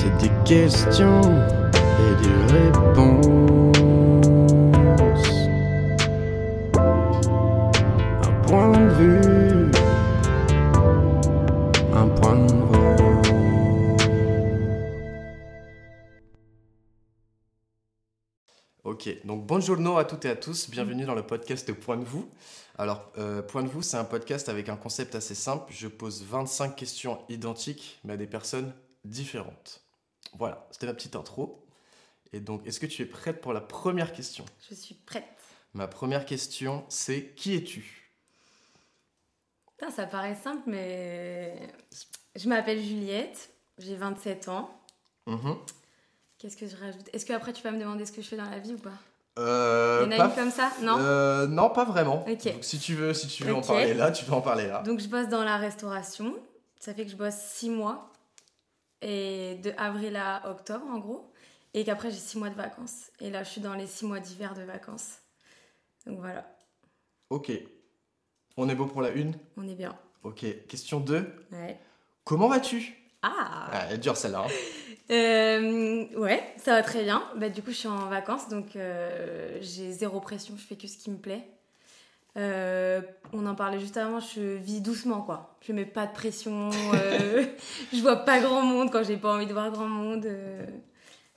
C'est des questions et des réponses. Un point de vue, un point de Ok, donc bonjour à toutes et à tous, bienvenue dans le podcast Point de vous. Alors, euh, Point de vous, c'est un podcast avec un concept assez simple. Je pose 25 questions identiques, mais à des personnes différentes. Voilà, c'était ma petite intro. Et donc, est-ce que tu es prête pour la première question? Je suis prête. Ma première question, c'est qui es-tu? Putain, ça paraît simple, mais je m'appelle Juliette, j'ai 27 ans. Mhm. Qu'est-ce que je rajoute? Est-ce que après tu vas me demander ce que je fais dans la vie ou pas? Euh, Il y en a une comme ça? Non? Euh, non, pas vraiment. Donc, si tu veux, si tu veux en parler là, tu peux en parler là. Donc je bosse dans la restauration. Ça fait que je bosse 6 mois. Et de avril à octobre en gros. Et qu'après j'ai 6 mois de vacances. Et là je suis dans les 6 mois d'hiver de vacances. Donc voilà, Ok. On est beau pour la une? On est bien. Ok. Question 2. Ouais. Comment vas-tu? Ah ah, Elle est dure celle-là. hein. Euh, ouais, ça va très bien. Bah, du coup, je suis en vacances, donc euh, j'ai zéro pression, je fais que ce qui me plaît. Euh, on en parlait juste avant, je vis doucement, quoi. Je mets pas de pression, euh, je vois pas grand monde quand j'ai pas envie de voir grand monde. euh,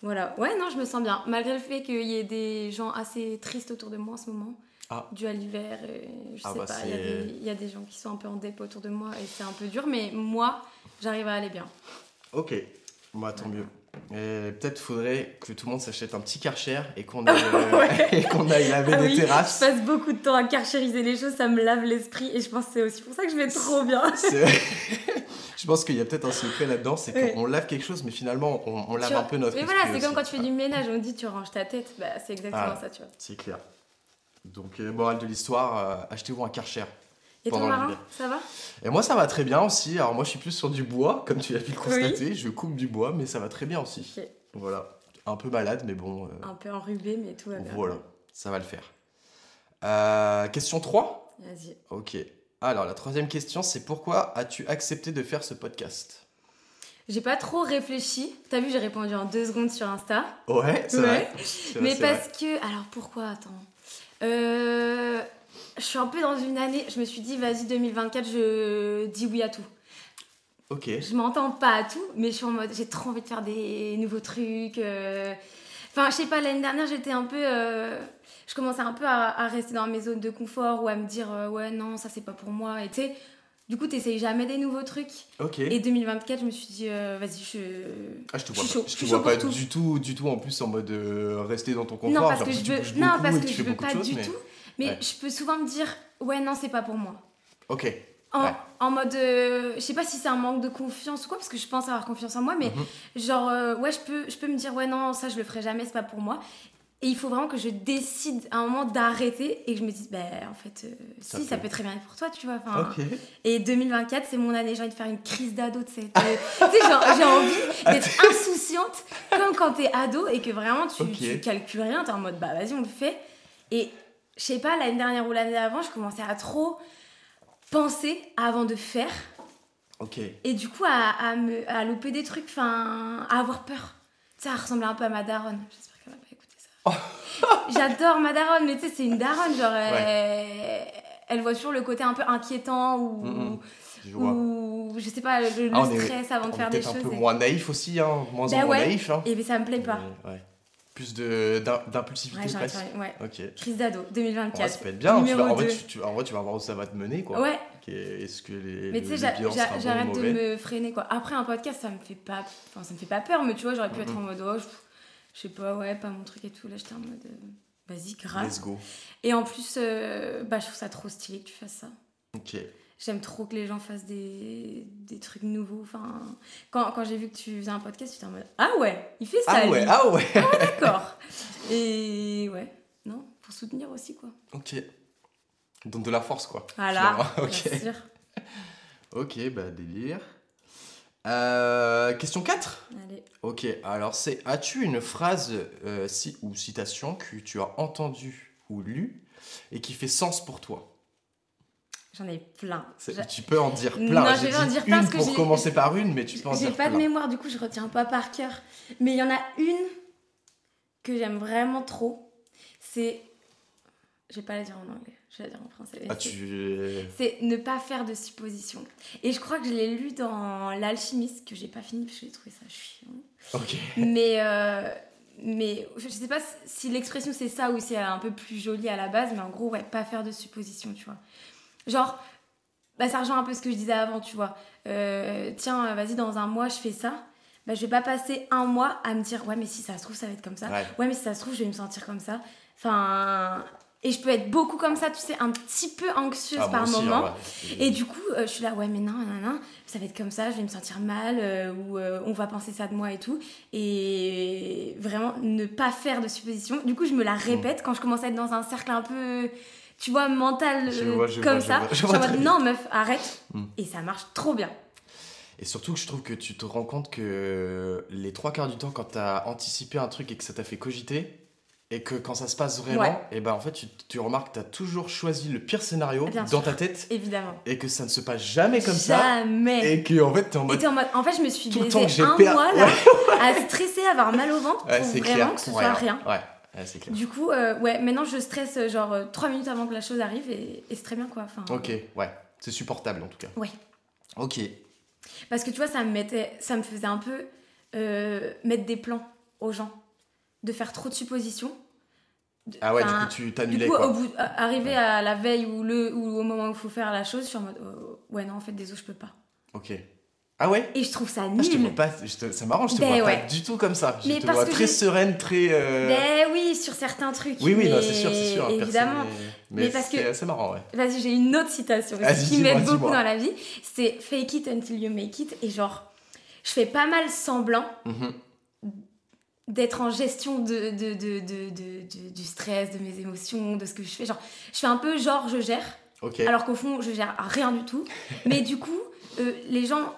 voilà, ouais, non, je me sens bien. Malgré le fait qu'il y ait des gens assez tristes autour de moi en ce moment, Ah. dû à l'hiver, je Ah sais bah, pas, il y, a des- il y a des gens qui sont un peu en dép autour de moi et c'est un peu dur, mais moi, j'arrive à aller bien. Ok. Moi, tant mieux. Et peut-être faudrait que tout le monde s'achète un petit karcher et qu'on aille, euh, Ouais. qu'on aille laver Ah des oui, terrasses. Je passe beaucoup de temps à carchériser les choses, ça me lave l'esprit et je pense que c'est aussi pour ça que je vais trop bien. Je pense qu'il y a peut-être un secret là-dedans, c'est Ouais. qu'on lave quelque chose, mais finalement, on, on lave Tu- un peu notre Mais voilà, c'est comme quand tu fais du ménage, on dit tu ranges ta tête, bah, c'est exactement Ah. ça, tu vois. C'est clair. Donc, euh, morale de l'histoire, euh, achetez-vous un karcher. Et ton marin, ça va? Et moi, ça va très bien aussi. Alors, moi, je suis plus sur du bois, comme tu as pu le constater. Je coupe du bois, mais ça va très bien aussi. Voilà. Un peu malade, mais bon, euh, Un peu enrubé, mais tout va bien. voilà, ça va le faire. Euh, question 3 Vas-y. Ok. Alors, la troisième question, c'est pourquoi as-tu accepté de faire ce podcast? J'ai pas trop réfléchi. T'as vu, j'ai répondu en deux secondes sur Insta. Ouais, c'est Ouais. vrai. Mais vrai. parce que. Alors pourquoi? Attends. Euh, Je suis un peu dans une année. Je me suis dit, vas-y, 2024, je dis oui à tout. Ok. Je m'entends pas à tout, mais je suis en mode, j'ai trop envie de faire des nouveaux trucs. euh. Enfin, je sais pas, l'année dernière, j'étais un peu. euh, Je commençais un peu à, à rester dans mes zones de confort ou à me dire, euh, ouais, non, ça c'est pas pour moi. Et tu sais, du coup, t'essayes jamais des nouveaux trucs. Ok. Et 2024, je me suis dit, euh, vas-y, je. Ah, je te je vois suis pas, chaud, je te vois pas tout. du tout, du tout en plus en mode euh, rester dans ton confort. non, parce genre, que je veux. Non, parce que je veux pas du tout. Mais Ouais. je peux souvent me dire, ouais, non, c'est pas pour moi. Ok. En, Ouais. en mode, euh, je sais pas si c'est un manque de confiance ou quoi, parce que je pense avoir confiance en moi, mais Mhm. genre, euh, ouais, je peux, je peux me dire, ouais, non, ça je le ferai jamais, c'est pas pour moi. Et il faut vraiment que je décide à un moment d'arrêter et que je me dise, bah en fait, euh, Ça si, ça peut. très bien être pour toi, tu vois. enfin. Ok. Et 2024, c'est mon année, j'ai envie de faire une crise d'ado, tu sais. Tu sais, genre, j'ai envie d'être insouciante, comme quand t'es ado et que vraiment tu, Ok. tu calcules rien, t'es en mode, bah vas-y, on le fait. Et je sais pas, l'année dernière ou l'année d'avant, je commençais à trop penser avant de faire. Ok. Et du coup, à, à me, à louper des trucs, enfin, à avoir peur. À ressembler un peu à ma daronne. J'espère qu'elle va pas écouter ça. J'adore ma daronne, mais tu sais, c'est une daronne, genre, elle, elle voit toujours le côté un peu inquiétant ou, Mhm. Je vois. ou je sais pas, le, le Ah, est- stress avant de faire des choses. un peu et- moins naïf aussi, hein. Moins Bah en moins ouais. naïf. Hein. Et ben ça me plaît pas. Ouais. Plus d'impulsivité Ouais, presque. ouais. Ok. Crise d'ado, Ouais, 2024. ça peut être bien. Tu vas- en, vrai, tu, tu- en vrai, tu vas voir où ça va te mener. Quoi. Ouais, Est-ce que les, mais tu sais, bon j'arrête de me freiner quoi. Après un podcast, ça me fait pas, enfin ça me fait pas peur, mais tu vois, j'aurais pu être en mode, oh, je, je sais pas, ouais, pas mon truc et tout. Là, j'étais en mode, euh, vas-y, grave. Let's go. Et en plus, euh, bah, je trouve ça trop stylé que tu fasses ça. Ok. J'aime trop que les gens fassent des, des trucs nouveaux. Enfin, quand, quand j'ai vu que tu faisais un podcast, j'étais en mode Ah ouais, il fait ça. Ah lui. ouais, ah ouais. D'accord. Et ouais, non, pour soutenir aussi quoi. ok. Donc de la force, quoi. Voilà, bien ok. sûr. Ok, bah délire. Euh, question 4 Allez. Ok, alors c'est as-tu une phrase euh, si, ou citation que tu as entendue ou lue et qui fait sens pour toi? J'en ai plein. Tu peux en dire Non, plein. je J'ai vais en dire plein une parce que pour j'ai- commencer par une, mais tu peux en J'ai dire pas de mémoire, du coup, je retiens pas par cœur. Mais il y en a une que j'aime vraiment trop. C'est. Je vais pas la dire en anglais, je vais la dire en français. Ah, C'est- tu... C'est ne pas faire de suppositions. Et je crois que je l'ai lu dans L'Alchimiste, que j'ai pas fini parce que j'ai trouvé ça chiant. Ok. Mais, euh, mais je sais pas si l'expression c'est ça ou c'est un peu plus joli à la base, mais en gros, ouais, pas faire de suppositions, tu vois. Genre, bah, ça rejoint un peu ce que je disais avant, tu vois. Euh, tiens, vas-y, dans un mois, je fais ça. Bah, je vais pas passer un mois à me dire, ouais, mais si ça se trouve, ça va être comme ça. Ouais. Ouais, mais si ça se trouve, je vais me sentir comme ça. Enfin. Et je peux être beaucoup comme ça, tu sais, un petit peu anxieuse Ah, par aussi, moment. hein, ouais. Et du coup, euh, je suis là, ouais, mais non, non, non, ça va être comme ça, je vais me sentir mal, euh, ou euh, on va penser ça de moi et tout. Et vraiment, ne pas faire de suppositions. Du coup, je me la répète quand je commence à être dans un cercle un peu, tu vois, mental, Je euh, vois, je comme vois, je ça. vois, je vois non, meuf, arrête. Mm. Et ça marche trop bien. Et surtout que je trouve que tu te rends compte que les trois quarts du temps, quand t'as anticipé un truc et que ça t'a fait cogiter, et que quand ça se passe vraiment, Ouais. et ben en fait tu, tu remarques que t'as toujours choisi le pire scénario Bien dans sûr. ta tête, Évidemment. et que ça ne se passe jamais comme ça, Jamais. et que en fait t'es en mode. en mode, en fait, je me suis Tout le baisée temps que j'ai un per- mois là, à stresser, à avoir mal au ventre Ouais, pour vraiment clair. que ce soit rien. Ouais, ouais, clair. Du coup, euh, ouais, maintenant je stresse euh, genre 3 minutes avant que la chose arrive et, et c'est très bien quoi. Enfin, Ok, ouais, c'est supportable en tout cas. Ouais. Ok. Parce que tu vois, ça me, mettait, ça me faisait un peu euh, mettre des plans aux gens, de faire trop de suppositions. De- Ah ouais, du coup tu du t'annulais coup, quoi. au bout, arrivé à la veille ou, le, ou au moment où il faut faire la chose, je suis en mode oh, ouais, non, en fait, désolé, je peux pas. Ok. Ah ouais Et je trouve ça Ah, je te nul. vois pas, je te- c'est marrant, je te Ben vois ouais. pas du tout comme ça. Je Mais te parce vois que très j'ai- sereine, très. euh, Ben oui, sur certains trucs. Oui, oui, mais c'est sûr, c'est sûr. Évidemment. Mais Mais, parce que- c'est marrant, ouais. Vas-y, j'ai une autre citation qui m'aide beaucoup dans la vie. C'est fake it until you make it. Et genre, je fais pas mal semblant Mhm. d'être en gestion de, de, de, de, du stress, de mes émotions, de ce que je fais. Genre, je fais un peu genre je gère, Ok. alors qu'au fond, je gère rien du tout. Mais du coup, euh, les gens,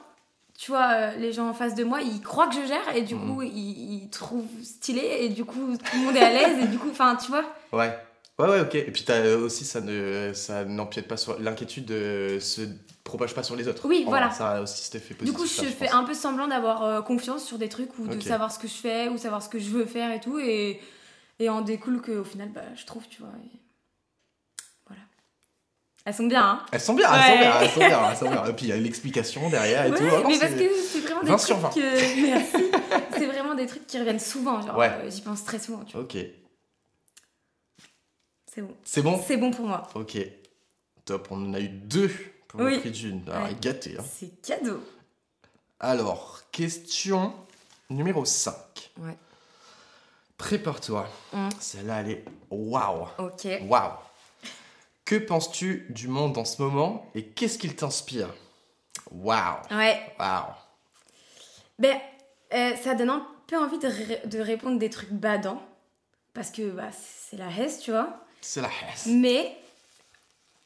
tu vois, euh, les gens en face de moi, ils croient que je gère et du Mhm. coup, ils, ils trouvent stylé et du coup, tout le monde est à l'aise et du coup, enfin, tu vois. Ouais. Ouais, ouais, ok. Et puis t'as euh, aussi, ça ne, ça n'empiète pas sur l'inquiétude, ne se propage pas sur les autres. Oui, En voilà. vrai, Ça a aussi cet effet Du positif. coup, je là, fais pense. un peu semblant d'avoir euh, confiance sur des trucs ou de savoir ce que je fais ou savoir ce que je veux faire et tout. Et, et en découle qu'au final, bah, je trouve, tu vois. et. Elles sont bien, hein Elles sont bien, elles sont bien, elles sont bien, elles sont bien. Et puis il y a l'explication derrière et Ouais, tout. Ah non, mais parce que c'est vraiment des 20 trucs sur 20. que- Merci. c'est vraiment des trucs qui reviennent souvent. Genre, Ouais. euh, j'y pense très souvent, tu vois. Ok. C'est bon. C'est bon? C'est bon pour moi. Ok. Top, on en a eu deux pour Oui. le prix d'une. Alors, Ouais. gâté. Hein. C'est cadeau. Alors, question numéro 5. Ouais. Prépare-toi. Mm. Celle-là, elle est waouh. Ok. Waouh. Que penses-tu du monde en ce moment et qu'est-ce qu'il t'inspire? Waouh. Ouais. Waouh. Ben, euh, ça donne un peu envie de, ré- de répondre des trucs badants. Parce que bah, c'est la hesse, tu vois. C'est la hesse. Mais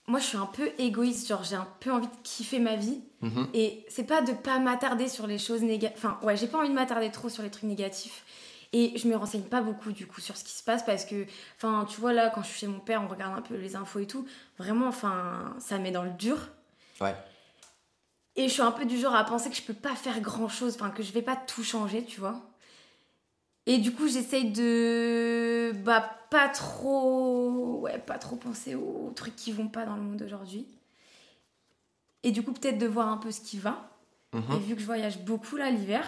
moi, je suis un peu égoïste. Genre, j'ai un peu envie de kiffer ma vie. Mhm. Et c'est pas de pas m'attarder sur les choses négatives. Enfin, ouais, j'ai pas envie de m'attarder trop sur les trucs négatifs. Et je me renseigne pas beaucoup du coup sur ce qui se passe parce que, enfin, tu vois là, quand je suis chez mon père, on regarde un peu les infos et tout. Vraiment, enfin, ça met dans le dur. Ouais. Et je suis un peu du genre à penser que je peux pas faire grand chose, enfin, que je vais pas tout changer, tu vois. Et du coup, j'essaye de. Bah, pas trop. Ouais, pas trop penser aux trucs qui vont pas dans le monde aujourd'hui. Et du coup, peut-être de voir un peu ce qui va. Mhm. Et vu que je voyage beaucoup là l'hiver,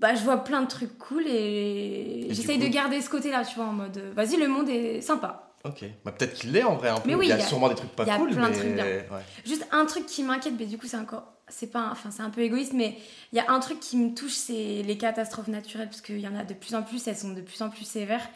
bah je vois plein de trucs cool et, j'essaye coup- de garder ce côté-là, tu vois, en mode euh, vas-y, le monde est sympa. Ok. Bah, peut-être qu'il l'est en vrai un peu. Mais oui, il y a, il y a- sûrement des trucs pas il y a cool. plein de trucs bien. Ouais. Juste un truc qui m'inquiète, mais du coup, c'est encore. C'est pas. un- Enfin, c'est un peu égoïste, mais il y a un truc qui me touche, c'est les catastrophes naturelles, parce qu'il y en a de plus en plus, elles sont de plus en plus sévères.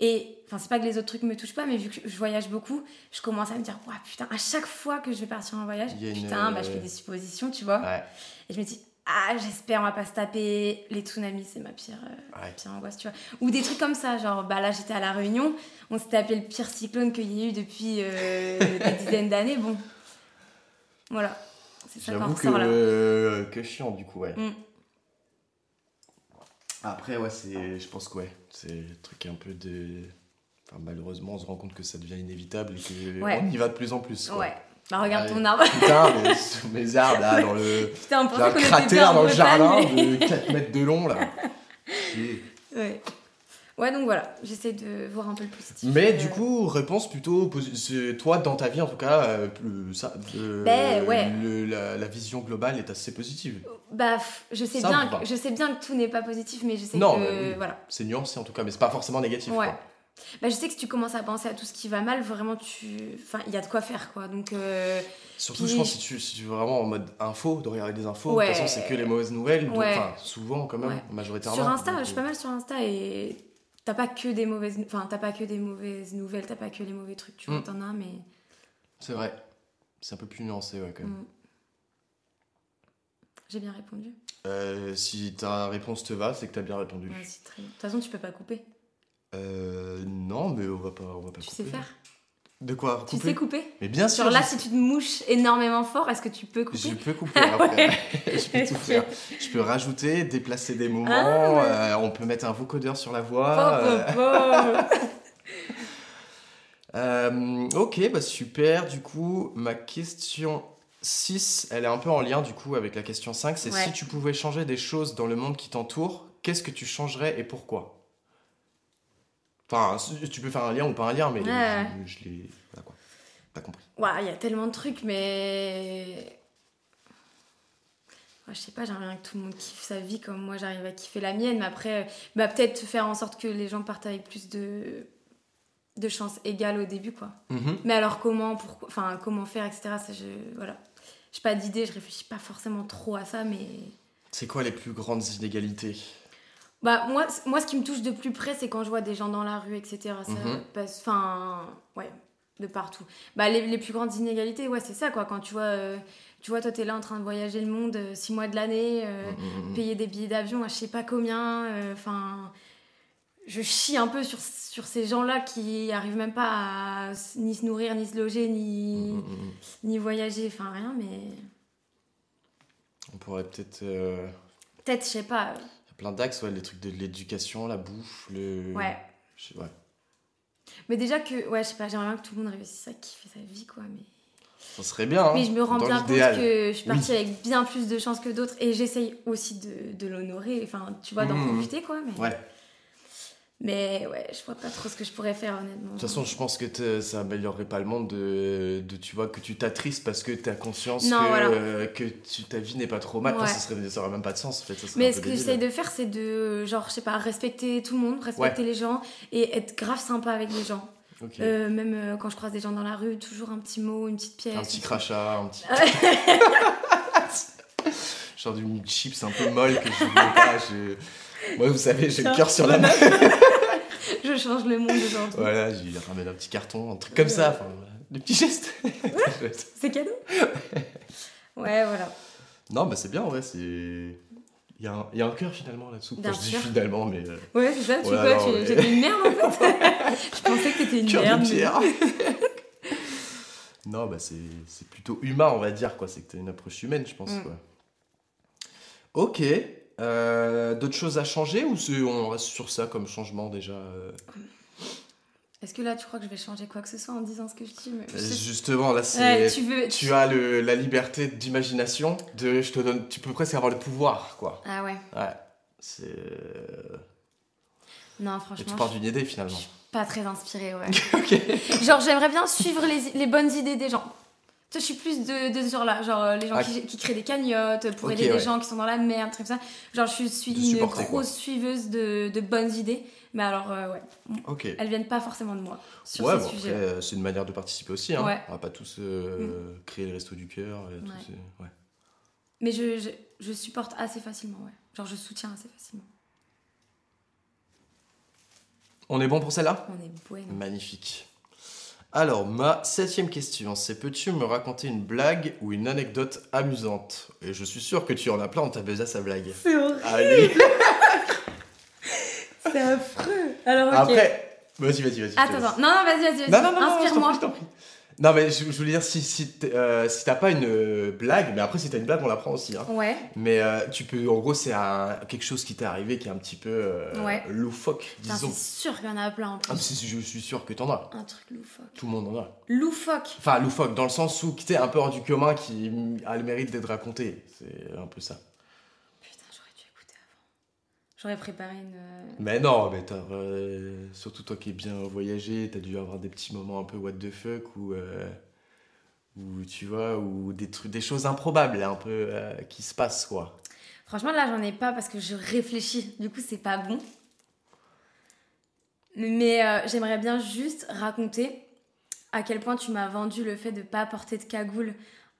Et enfin, c'est pas que les autres trucs me touchent pas, mais vu que je voyage beaucoup, je commence à me dire, Ouah, putain, à chaque fois que je vais partir en voyage, une, putain, bah, je euh, fais des suppositions, tu vois. Ouais. Et je me dis, ah, j'espère on va pas se taper. Les tsunamis, c'est ma pire, euh, Ouais. pire angoisse, tu vois. Ou des trucs comme ça, genre, bah là j'étais à La Réunion, on s'est tapé le pire cyclone qu'il y a eu depuis euh, des dizaines d'années. Bon, voilà. C'est ça qu'on ressort là. que, que chiant du coup, ouais. Mm. Après, ouais, c'est, je pense que ouais, c'est un truc un peu de. Enfin, malheureusement, on se rend compte que ça devient inévitable et que Ouais. y va de plus en plus. Quoi. Ouais, Bah, regarde ton arbre. Putain, mais sous mes arbres là, dans le. Putain, on cratère dans le jardin mais- de 4 mètres de long là. Ouais. Ouais, donc voilà, j'essaie de voir un peu le positif. Mais Euh, du coup, réponse plutôt posi- c'est- toi dans ta vie en tout cas, euh, plus- ça, euh, Ben, ouais. le- la, la vision globale est assez positive. Bah, je sais, Ça bien, que, je sais bien que tout n'est pas positif, mais je sais Non, que. oui. Voilà. C'est nuancé en tout cas, mais c'est pas forcément négatif. Ouais. quoi. Bah, je sais que si tu commences à penser à tout ce qui va mal, vraiment, tu. Enfin, il y a de quoi faire, quoi. Donc. euh, Surtout, Puis- je pense si tu, si tu veux vraiment en mode info, de regarder des infos, Ouais. de toute façon, c'est que les mauvaises nouvelles. donc- Ouais. Souvent quand même, Ouais. majoritairement. Sur Insta, Donc, je suis pas mal sur Insta et t'as pas que des mauvaises, enfin t'as pas que des mauvaises nouvelles, t'as pas que les mauvais trucs, tu vois, Mm. t'en as, mais C'est vrai. C'est un peu plus nuancé, ouais, quand même. Mm. j'ai bien répondu. Euh, si ta réponse te va, c'est que t'as bien répondu. Ouais, c'est très bien. De toute façon, tu peux pas couper. Euh, non, mais on va pas, on va pas Tu couper. sais faire. De quoi Tu couper sais couper. Mais bien sûr. Genre là, si tu te mouches énormément fort, est-ce que tu peux couper Je peux couper après. je peux tout faire. Je peux rajouter, déplacer des moments. Ah, ouais. euh, on peut mettre un vocodeur sur la voix. Po, euh, po, po. euh, ok, bah super. Du coup, ma question 6, elle est un peu en lien du coup avec la question 5. C'est Ouais. si tu pouvais changer des choses dans le monde qui t'entoure, qu'est-ce que tu changerais et pourquoi? Enfin, tu peux faire un lien ou pas un lien, mais Ouais. je, je l'ai. Voilà quoi. T'as compris. Ouah, il y a tellement de trucs, mais. Ouais, je sais pas, j'aimerais bien que tout le monde kiffe sa vie comme moi j'arrive à kiffer la mienne, mais après, bah, peut-être faire en sorte que les gens partent avec plus de, de chances égales au début, quoi. Mhm. Mais alors comment, pourquoi, enfin, comment faire, etc. Ça, je, voilà. J'ai pas d'idée, je réfléchis pas forcément trop à ça, mais. C'est quoi les plus grandes inégalités? Bah, moi, moi, ce qui me touche de plus près, c'est quand je vois des gens dans la rue, etc. Ça Mhm. Enfin, ouais, de partout. Bah, les, les plus grandes inégalités, ouais, c'est ça, quoi. Quand tu vois, euh, tu vois toi, t'es là en train de voyager le monde, euh, six mois de l'année, euh, Mhm. payer des billets d'avion à je sais pas combien. euh, Enfin, je chie un peu sur, sur ces gens-là qui arrivent même pas à ni se nourrir, ni se loger, ni, Mhm, mhm. ni voyager, enfin rien, mais On pourrait peut-être. euh, peut-être, je sais pas. Plein d'axes, ouais, les trucs de l'éducation, la bouffe, le. Ouais. Je sais- ouais. Mais déjà que, ouais, je sais pas, j'aimerais bien que tout le monde réussisse à kiffer sa vie, quoi. Mais, Ça serait bien. hein, mais je me rends dans bien compte que je suis partie Oui. avec bien plus de chance que d'autres et j'essaye aussi de, de l'honorer, enfin, tu vois, d'en Mhm. profiter, quoi. Mais, Ouais. Mais ouais, je vois pas trop ce que je pourrais faire, honnêtement. De toute façon, je pense que ça améliorerait pas le monde de, de tu vois, que tu t'attristes parce que tu as conscience Non, que, voilà. euh, que tu- ta vie n'est pas trop mal. Enfin, Ouais. ça, serait, ça aurait même pas de sens, en fait. Ça Mais ce que j'essaye de faire, c'est de, genre, je sais pas, respecter tout le monde, respecter les gens et être grave sympa avec les gens. Euh, même euh, quand je croise des gens dans la rue, toujours un petit mot, une petite pièce. un petit crachat, un petit. Genre d'une chips un peu molle que je voulais pas. je- Moi, vous savez, j'ai le cœur sur la main. Je change le monde aujourd'hui. Voilà, j'ai ramène un petit carton, un truc comme ça. Enfin, voilà. des petits gestes. C'est cadeau Ouais, voilà. non, bah c'est bien en vrai, c'est. Il y, a un- il y a un cœur finalement là-dessous. Enfin, je dis finalement, mais. euh, Ouais, c'est ça, tu vois, tu- ouais. j'étais une merde en fait. je pensais que t'étais une Cœur merde. non, bah c'est c'est plutôt humain, on va dire, quoi. C'est que t'as une approche humaine, je pense, Mm. quoi. Ok. Euh, D'autres choses à changer ou on reste sur ça comme changement déjà euh Est-ce que là, tu crois que je vais changer quoi que ce soit en disant ce que je dis mais je sais- Justement, là, c'est. Ouais, tu veux. Tu as le, la liberté d'imagination, de, je te donne, tu peux presque avoir le pouvoir, quoi. Ah ouais. Ouais, c'est. euh, Non, Et franchement, tu je pars suis d'une idée finalement. pas très inspirée, ouais. ok. genre, j'aimerais bien suivre les, les bonnes idées des gens. Je suis plus de, de ce genre-là. Genre, euh, les gens Ah. qui, qui créent des cagnottes pour aider ouais. des gens qui sont dans la merde, truc comme ça. Genre, je suis une grosse suiveuse de, de bonnes idées. Mais alors, euh, ouais, Ok. elles viennent pas forcément de moi sur ouais, ces bon, après, euh, c'est une manière de participer aussi. Hein. Ouais. On va pas tous euh, créer les restos du cœur. et tout, Ouais. Mais je, je, je supporte assez facilement, ouais. Genre, je soutiens assez facilement. On est bon pour celle-là? On est bueno. Magnifique. Alors, ma septième question, c'est peux-tu me raconter une blague ou une anecdote amusante? Et je suis sûr que tu en as plein, on t'a baisé à sa blague. C'est horrible, Allez c'est affreux. Alors, ok. Après, vas-y, vas-y, vas-y. je te Attends, laisse. attends. Non, non, vas-y, vas-y, vas-y. Non, non, non, non, je t'en Inspire-moi. prie, je t'en prie. Non, mais je, je voulais dire, si, si, euh, si t'as pas une euh, blague, mais après, si t'as une blague, on la prend aussi. Hein. Ouais. Mais euh, tu peux, en gros, c'est quelque chose qui t'est arrivé qui est un petit peu Ouais. loufoque, disons. c'est sûr qu'il y en a plein en plus. Ah, c'est- je suis sûr que t'en as. Un truc loufoque. Tout le monde en a. Loufoque. Enfin, loufoque, dans le sens où t'es un peu hors du commun, qui a le mérite d'être raconté. C'est un peu ça. Putain, j'aurais dû écouter avant. J'aurais préparé une. euh, Mais non, mais euh, surtout toi qui es bien voyagé, t'as dû avoir des petits moments un peu what the fuck ou. euh, ou tu vois, ou des, trucs, des choses improbables un peu euh, qui se passent, quoi. Franchement, là, j'en ai pas parce que je réfléchis. Du coup, c'est pas bon. Mais j'aimerais bien juste raconter à quel point tu m'as vendu le fait de pas porter de cagoule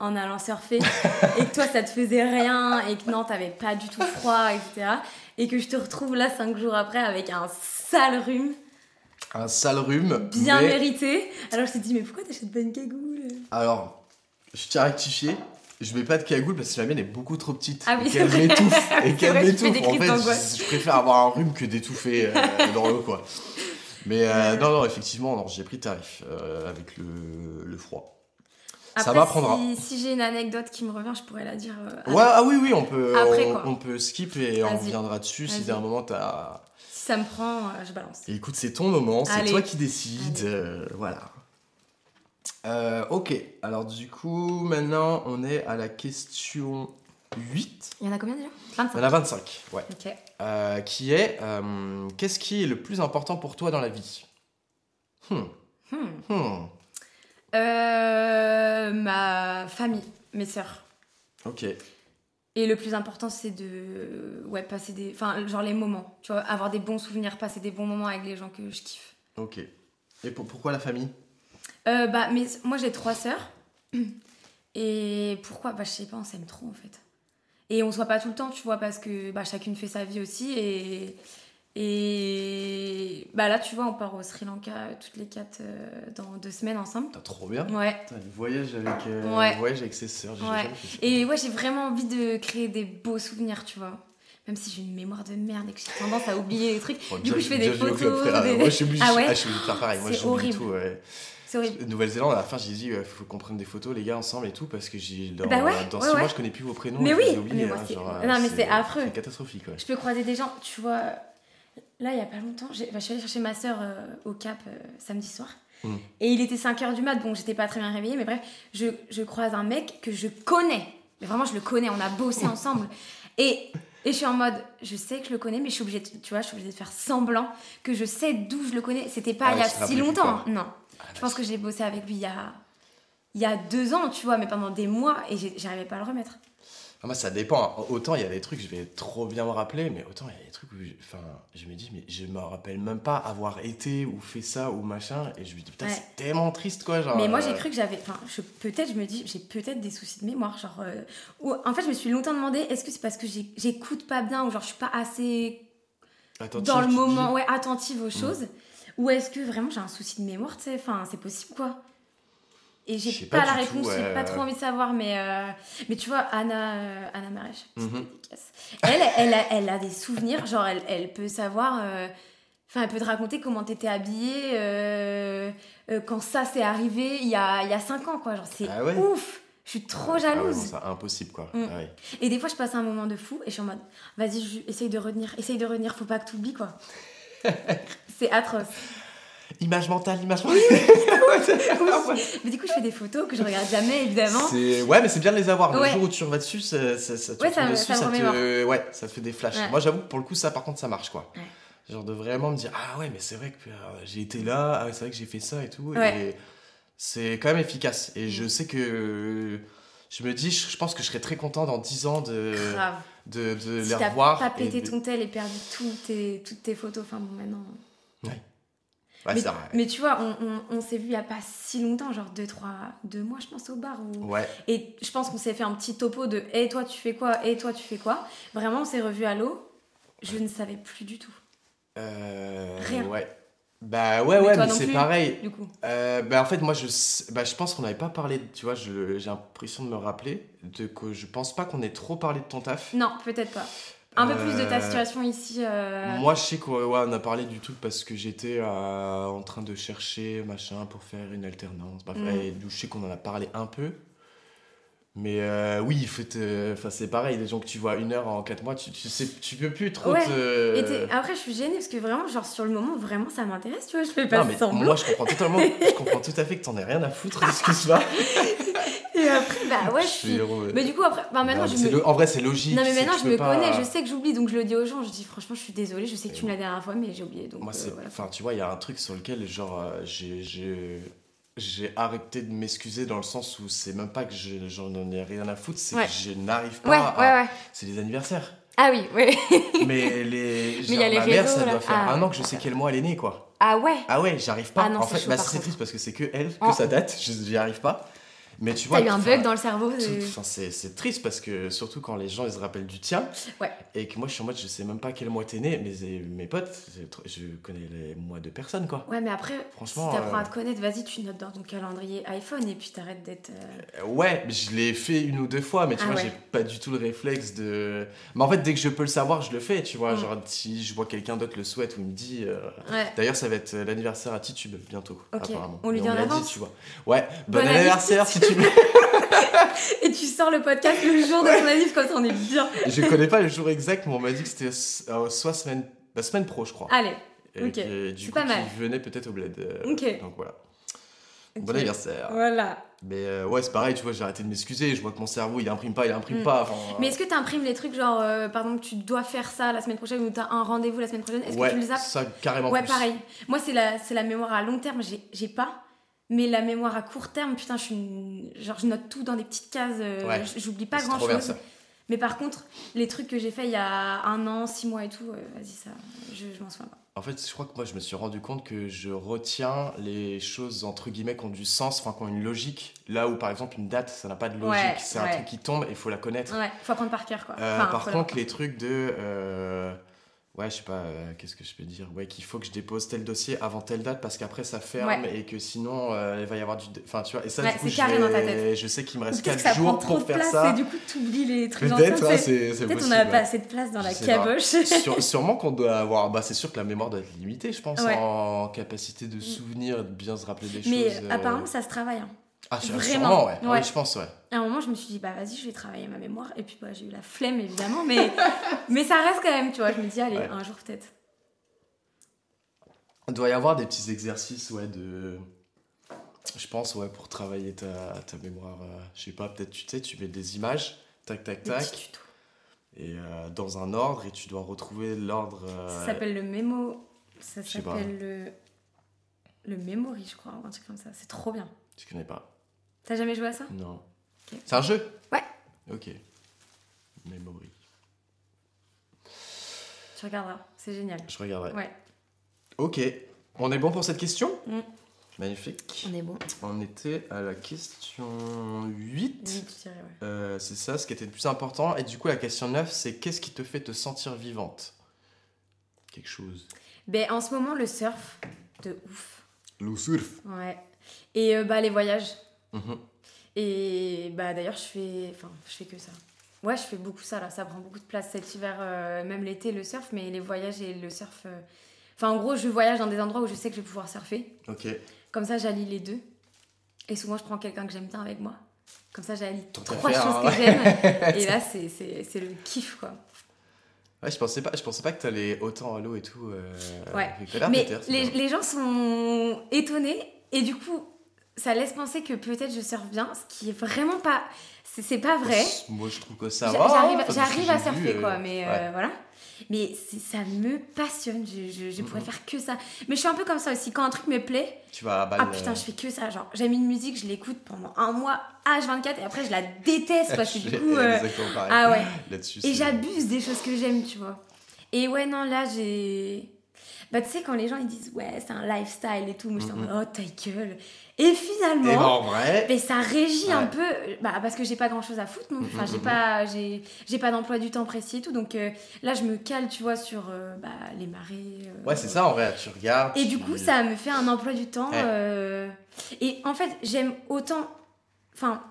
en allant surfer et que toi ça te faisait rien et que non t'avais pas du tout froid etc et que je te retrouve là cinq jours après avec un sale rhume Un sale rhume. bien mais- mérité alors je t'ai dit mais pourquoi t'achètes pas une cagoule? Alors, je tiens à rectifier. Je mets pas de cagoule parce que la mienne est beaucoup trop petite. Ah oui, et c'est qu'elle vrai. m'étouffe. Et qu'elle m'étouffe. En fait, je, je préfère avoir un rhume que d'étouffer euh, dans l'eau, quoi. Mais euh, non, non, effectivement, j'ai pris tarif euh, avec le, le froid. Ça Après, m'apprendra. si, si j'ai une anecdote qui me revient je pourrais la dire euh, Ouais, ah oui, oui, on peut, Après, on, on peut skip et on reviendra dessus si d'un moment t'as. si ça me prend euh, je balance Et écoute, c'est ton moment, c'est toi qui décides. euh, voilà. Euh, ok, alors du coup, maintenant on est à la question 8. il y en a combien déjà? Il 25 y en a 25, ouais. ok qui est Qu'est-ce qui est le plus important pour toi dans la vie? Hmm, Hmm. hmm, Euh, ma famille, mes sœurs. Ok. Et le plus important, c'est de ouais, passer des. Enfin, genre les moments. Tu vois, avoir des bons souvenirs, passer des bons moments avec les gens que je kiffe. Ok. Et pour- pourquoi la famille? Euh, bah, mais moi, j'ai trois sœurs. Et pourquoi? Bah, je sais pas, on s'aime trop en fait. Et on se voit pas tout le temps, tu vois, parce que bah, chacune fait sa vie aussi. Et. Et. Bah là, tu vois, on part au Sri Lanka toutes les quatre euh, dans deux semaines ensemble. T'as trop bien. Ouais. Putain, le voyage avec, euh, Ouais. voyage avec ses sœurs, Ouais. Et ouais, j'ai vraiment envie de créer des beaux souvenirs, tu vois. Même si j'ai une mémoire de merde et que j'ai tendance à oublier les trucs. Bon, Du coup, je fais des club, photos, Moi, je suis obligé, Ah ouais obligé de faire pareil. Moi, j'oublie tout. ouais. Nouvelle-Zélande, à la fin, j'ai dit, il faut qu'on prenne des photos, les gars, ensemble et tout, parce que j'ai dans, Bah ouais, dans ouais, six mois, je connais plus vos prénoms. Mais oui, ai oubliés, mais moi, hein, genre, non, mais c'est affreux. C'est catastrophique. Je peux croiser des gens, tu vois. Là, il y a pas longtemps, bah, je suis allée chercher ma soeur au Cap euh, samedi soir. Mm. Et il était 5h du mat, bon, j'étais pas très bien réveillée, mais bref, je, je croise un mec que je connais. Mais vraiment, je le connais, on a bossé ensemble. Et, et je suis en mode, je sais que je le connais, mais je suis obligée, de, tu vois, je suis obligée de faire semblant que je sais d'où je le connais. C'était pas Ah il y a si longtemps, non. Je pense que j'ai bossé avec lui il y a, il y a deux ans, tu vois, mais pendant des mois, et j'arrivais pas à le remettre. Ah, moi, ça dépend. Autant il y a des trucs, je vais trop bien me rappeler, mais autant il y a des trucs où je, enfin, je me dis, mais je me rappelle même pas avoir été ou fait ça ou machin, et je me dis, putain, Ouais. c'est tellement triste, quoi. Genre, Mais moi euh, j'ai cru que j'avais. Enfin, je- peut-être, je me dis, j'ai peut-être des soucis de mémoire. Genre, euh, ou- en fait, je me suis longtemps demandé est-ce que c'est parce que j'écoute pas bien ou genre je suis pas assez attentif, dans le moment. Mm. ouais, attentive aux choses Ou est-ce que vraiment j'ai un souci de mémoire, tu sais Enfin, c'est possible quoi. Et j'ai pas, pas la réponse, j'ai pas trop envie de savoir, mais, euh, mais tu vois, Anna, euh, Anna petite Mhm. Elle, elle, a, elle a des souvenirs, genre elle, elle peut savoir. euh, Enfin, elle peut te raconter comment t'étais habillée euh, euh, quand ça s'est arrivé il y a, il y a 5 ans, quoi. Genre, c'est Ah ouais? ouf! Je suis trop Ah ouais, jalouse. non, c'est impossible, quoi. Mm. Ah ouais. Et des fois, je passe un moment de fou et je suis en mode, vas-y, essaye de retenir, essaye de retenir, faut pas que t'oublies, quoi. c'est atroce. Image mentale, image mentale. Mais du coup, je fais des photos que je regarde jamais, évidemment. Ouais, mais c'est bien de les avoir. Le Ouais. jour où tu vas dessus, ça, ça, Ouais, dessus, ça te... Ouais, ça te fait des flashs. Ouais. Moi, j'avoue que pour le coup, ça, par contre, ça marche, quoi. Genre de vraiment me dire, ah ouais, mais c'est vrai que euh, j'ai été là, ah, c'est vrai que j'ai fait ça et tout. Ouais. Mm. Et c'est quand même efficace. Et je sais que. Je me dis, je pense que je serais très content dans 10 ans de, Grave. de, de Si les revoir. pas pété de- ton tel et perdu toutes tes, toutes tes photos, enfin bon, maintenant. Ouais, mais, c'est vrai. mais tu vois, on, on, on s'est vu il y a pas si longtemps, genre 2 trois deux mois, je pense, au bar. Où... Ouais. Et je pense qu'on s'est fait un petit topo de Et toi, tu fais quoi? Et toi, tu fais quoi? Vraiment, on s'est revus à l'eau. Je ne savais plus du tout. Euh, Rien. Ouais. Bah ouais, Mais ouais, mais c'est pareil. Du coup, Euh, bah en fait moi je, bah, je pense qu'on n'avait pas parlé, tu vois, j'ai l'impression de me rappeler de que je pense pas qu'on ait trop parlé de ton taf. non, peut-être pas. Un peu plus de ta Euh, situation ici. euh, Moi, je sais qu'on ouais, on a parlé du truc parce que j'étais euh, en train de chercher machin pour faire une alternance. Bref, Mm. je sais qu'on en a parlé un peu. Mais euh, oui, il faut te- enfin, c'est pareil, les gens que tu vois une heure en quatre mois, tu, tu, sais, tu peux plus trop Ouais. te. Et après, je suis gênée parce que vraiment, genre, sur le moment, vraiment, ça m'intéresse, tu vois. Je fais pas Non, mais semblant. moi, je comprends totalement, je comprends tout à fait que t'en aies rien à foutre, excuse-moi. Et après, bah ouais, je suis. Mais du coup, après, bah maintenant, Non, je mais me. En vrai, c'est logique. Non, mais maintenant, je me pas- connais, je sais que j'oublie, donc je le dis aux gens. Je dis, franchement, je suis désolée, je sais que tu me l'as dernière fois, mais j'ai oublié. Donc, Moi, euh, voilà. Enfin, tu vois, il y a un truc sur lequel, genre, euh, j'ai. j'ai- arrêté de m'excuser dans le sens où c'est même pas que je- j'en ai rien à foutre, c'est Ouais. que je n'arrive pas Ouais, à. ouais, ouais. C'est les anniversaires. Ah oui, ouais. Mais les. y a les ma mère, ça là. doit faire Ah. un an que je sais quel mois elle est née, quoi. Ah ouais. Ah ouais, j'arrive pas. Ah non, en fait, bah, c'est triste parce que c'est que elle, que Oh. ça date, j'y arrive pas. Mais tu vois. T'as eu un bug dans le cerveau. c'est- triste parce que surtout quand les gens ils se rappellent du tien Ouais. et que moi je suis en mode je sais même pas quel mois t'es né mais mes potes je connais les mois de personne quoi Ouais, mais après, Franchement, si t'apprends euh, à te connaître, vas-y, tu notes dans ton calendrier iPhone et puis t'arrêtes d'être. euh, Euh, ouais je l'ai fait une ou deux fois mais tu Ah vois ouais. j'ai pas du tout le réflexe de mais en fait dès que je peux le savoir je le fais tu vois Mm. genre si je vois quelqu'un d'autre le souhaite ou me dit euh, Ouais. d'ailleurs ça va être l'anniversaire à Titube bientôt Ok. apparemment On lui dit en avance tu vois ouais bon, Bon anniversaire Titube Et tu sors le podcast le jour de ton comme ça on est bien. je connais pas le jour exact mais on m'a dit que c'était euh, soit semaine la semaine pro je crois Allez, Et ok. que, du C'est coup, pas mal. qui venait peut-être au bled. euh, Ok. Donc voilà. Ok. Bon anniversaire. voilà. Mais euh, ouais, c'est pareil, tu vois, j'ai arrêté de m'excuser. Je vois que mon cerveau, il imprime pas, il imprime Mm. pas. enfin, Mais est-ce que t'imprimes les trucs genre, euh, par exemple, tu dois faire ça la semaine prochaine ou t'as un rendez-vous la semaine prochaine Est-ce ouais, que tu le zappes ça carrément Ouais, plus. pareil. Moi, c'est la, c'est la mémoire à long terme, j'ai, j'ai pas. Mais la mémoire à court terme, putain, je suis une- genre je note tout dans des petites cases. euh, Ouais. J'oublie pas grand bien, chose. Mais par contre, les trucs que j'ai fait il y a un an, six mois et tout, euh, vas-y ça, je, je m'en souviens pas. En fait, je crois que moi, je me suis rendu compte que je retiens les choses entre guillemets qui ont du sens, enfin qui ont une logique. Là où par exemple une date, ça n'a pas de logique, Ouais, c'est un truc qui tombe et il faut la connaître. Ouais, faut apprendre par cœur quoi. Euh, Enfin, par contre, les trucs de. Euh, Ouais, je sais pas, euh, qu'est-ce que je peux dire? Ouais, qu'il faut que je dépose tel dossier avant telle date parce qu'après ça ferme Ouais. et que sinon euh, il va y avoir du. Enfin, tu vois, et ça, Ouais, du coup, j'ai- je sais qu'il me reste Peut-être 4 que ça jours pour faire place ça. et du coup t'oublies les trucs. Peut-être, ouais, tu c'est Peut-être on possible. n'a ouais. pas assez de place dans la Je caboche. Sûr- sûrement qu'on doit avoir. Bah, c'est sûr que la mémoire doit être limitée, je pense, en capacité de souvenir, de bien se rappeler des Mais choses. euh. apparemment ça se travaille. hein. Ah, vraiment, sûrement, ouais. Ah ouais. oui, je pense, ouais. À un moment, je me suis dit, bah vas-y, je vais travailler ma mémoire. Et puis, bah, j'ai eu la flemme, évidemment. Mais, mais ça reste quand même, tu vois. Je me dis, allez, Ouais. un jour peut-être. Il doit y avoir des petits exercices, ouais, de. Je pense, ouais, pour travailler ta, ta mémoire. euh, je sais pas, peut-être, tu sais, tu mets des images, tac, tac, Des tac, petits tutos. et euh, dans un ordre, et tu dois retrouver l'ordre. euh, Ça s'appelle le mémo. Ça s'appelle le. Le memory, je crois, un truc comme ça. C'est trop bien. Tu connais pas T'as jamais joué à ça? Non. C'est un jeu Ouais. Ok. Memory. Tu regarderas. C'est génial. Je regarderai. Ouais. Ok. On est bon pour cette question? Mm. Magnifique. On est bon. On était à la question 8. Oui, tu dirais, ouais. Euh, c'est ça, ce qui était le plus important. Et du coup, la question 9, c'est qu'est-ce qui te fait te sentir vivante? Quelque chose. Ben, en ce moment, le surf, de ouf. Le surf. Ouais. Et euh, bah, les voyages. Mhm. Et bah d'ailleurs, je fais, enfin, je fais que ça. Ouais, je fais beaucoup ça là. Ça prend beaucoup de place cet hiver, euh, même l'été, le surf, mais les voyages et le surf. euh, Enfin, en gros, je voyage dans des endroits où je sais que je vais pouvoir surfer. Ok. Comme ça, j'allie les deux. Et souvent, je prends quelqu'un que j'aime bien avec moi. Comme ça, j'allie trois choses hein. que j'aime. et là, c'est- c'est c'est le kiff, quoi. Ouais, je pensais pas, je pensais pas que t'allais autant à l'eau et tout. euh, Ouais. avec Mais les, les gens sont étonnés et du coup, ça laisse penser que peut-être je surfe bien, ce qui est vraiment pas. C'est pas vrai. Moi, je trouve que ça va. J'arrive, enfin, que j'arrive à surfer vu, quoi, euh, mais euh, ouais. voilà. Mais ça me passionne, je, je, je pourrais faire que ça. Mais je suis un peu comme ça aussi, quand un truc me plaît, Tu vas à ah putain, je fais que ça. Genre, j'aime une musique, je l'écoute pendant un mois, H24, et après je la déteste parce que du coup. euh, ah ouais. Et j'abuse des choses que j'aime, tu vois. Et ouais, non, là, j'ai. Bah, tu sais, quand les gens ils disent, ouais, c'est un lifestyle et tout, moi je suis en mode, oh, ta gueule. Et finalement. Et ben, en vrai. Mais ça régit un peu, bah, parce que j'ai pas grand chose à foutre, non Enfin, j'ai pas, j'ai, j'ai pas d'emploi du temps précis et tout, donc euh, là je me cale, tu vois, sur euh, bah, les marées. euh, Ouais, c'est ça en vrai. Tu regardes. Et tu- du coup, ça me fait un emploi du temps. Ouais. Et en fait, j'aime autant. Enfin,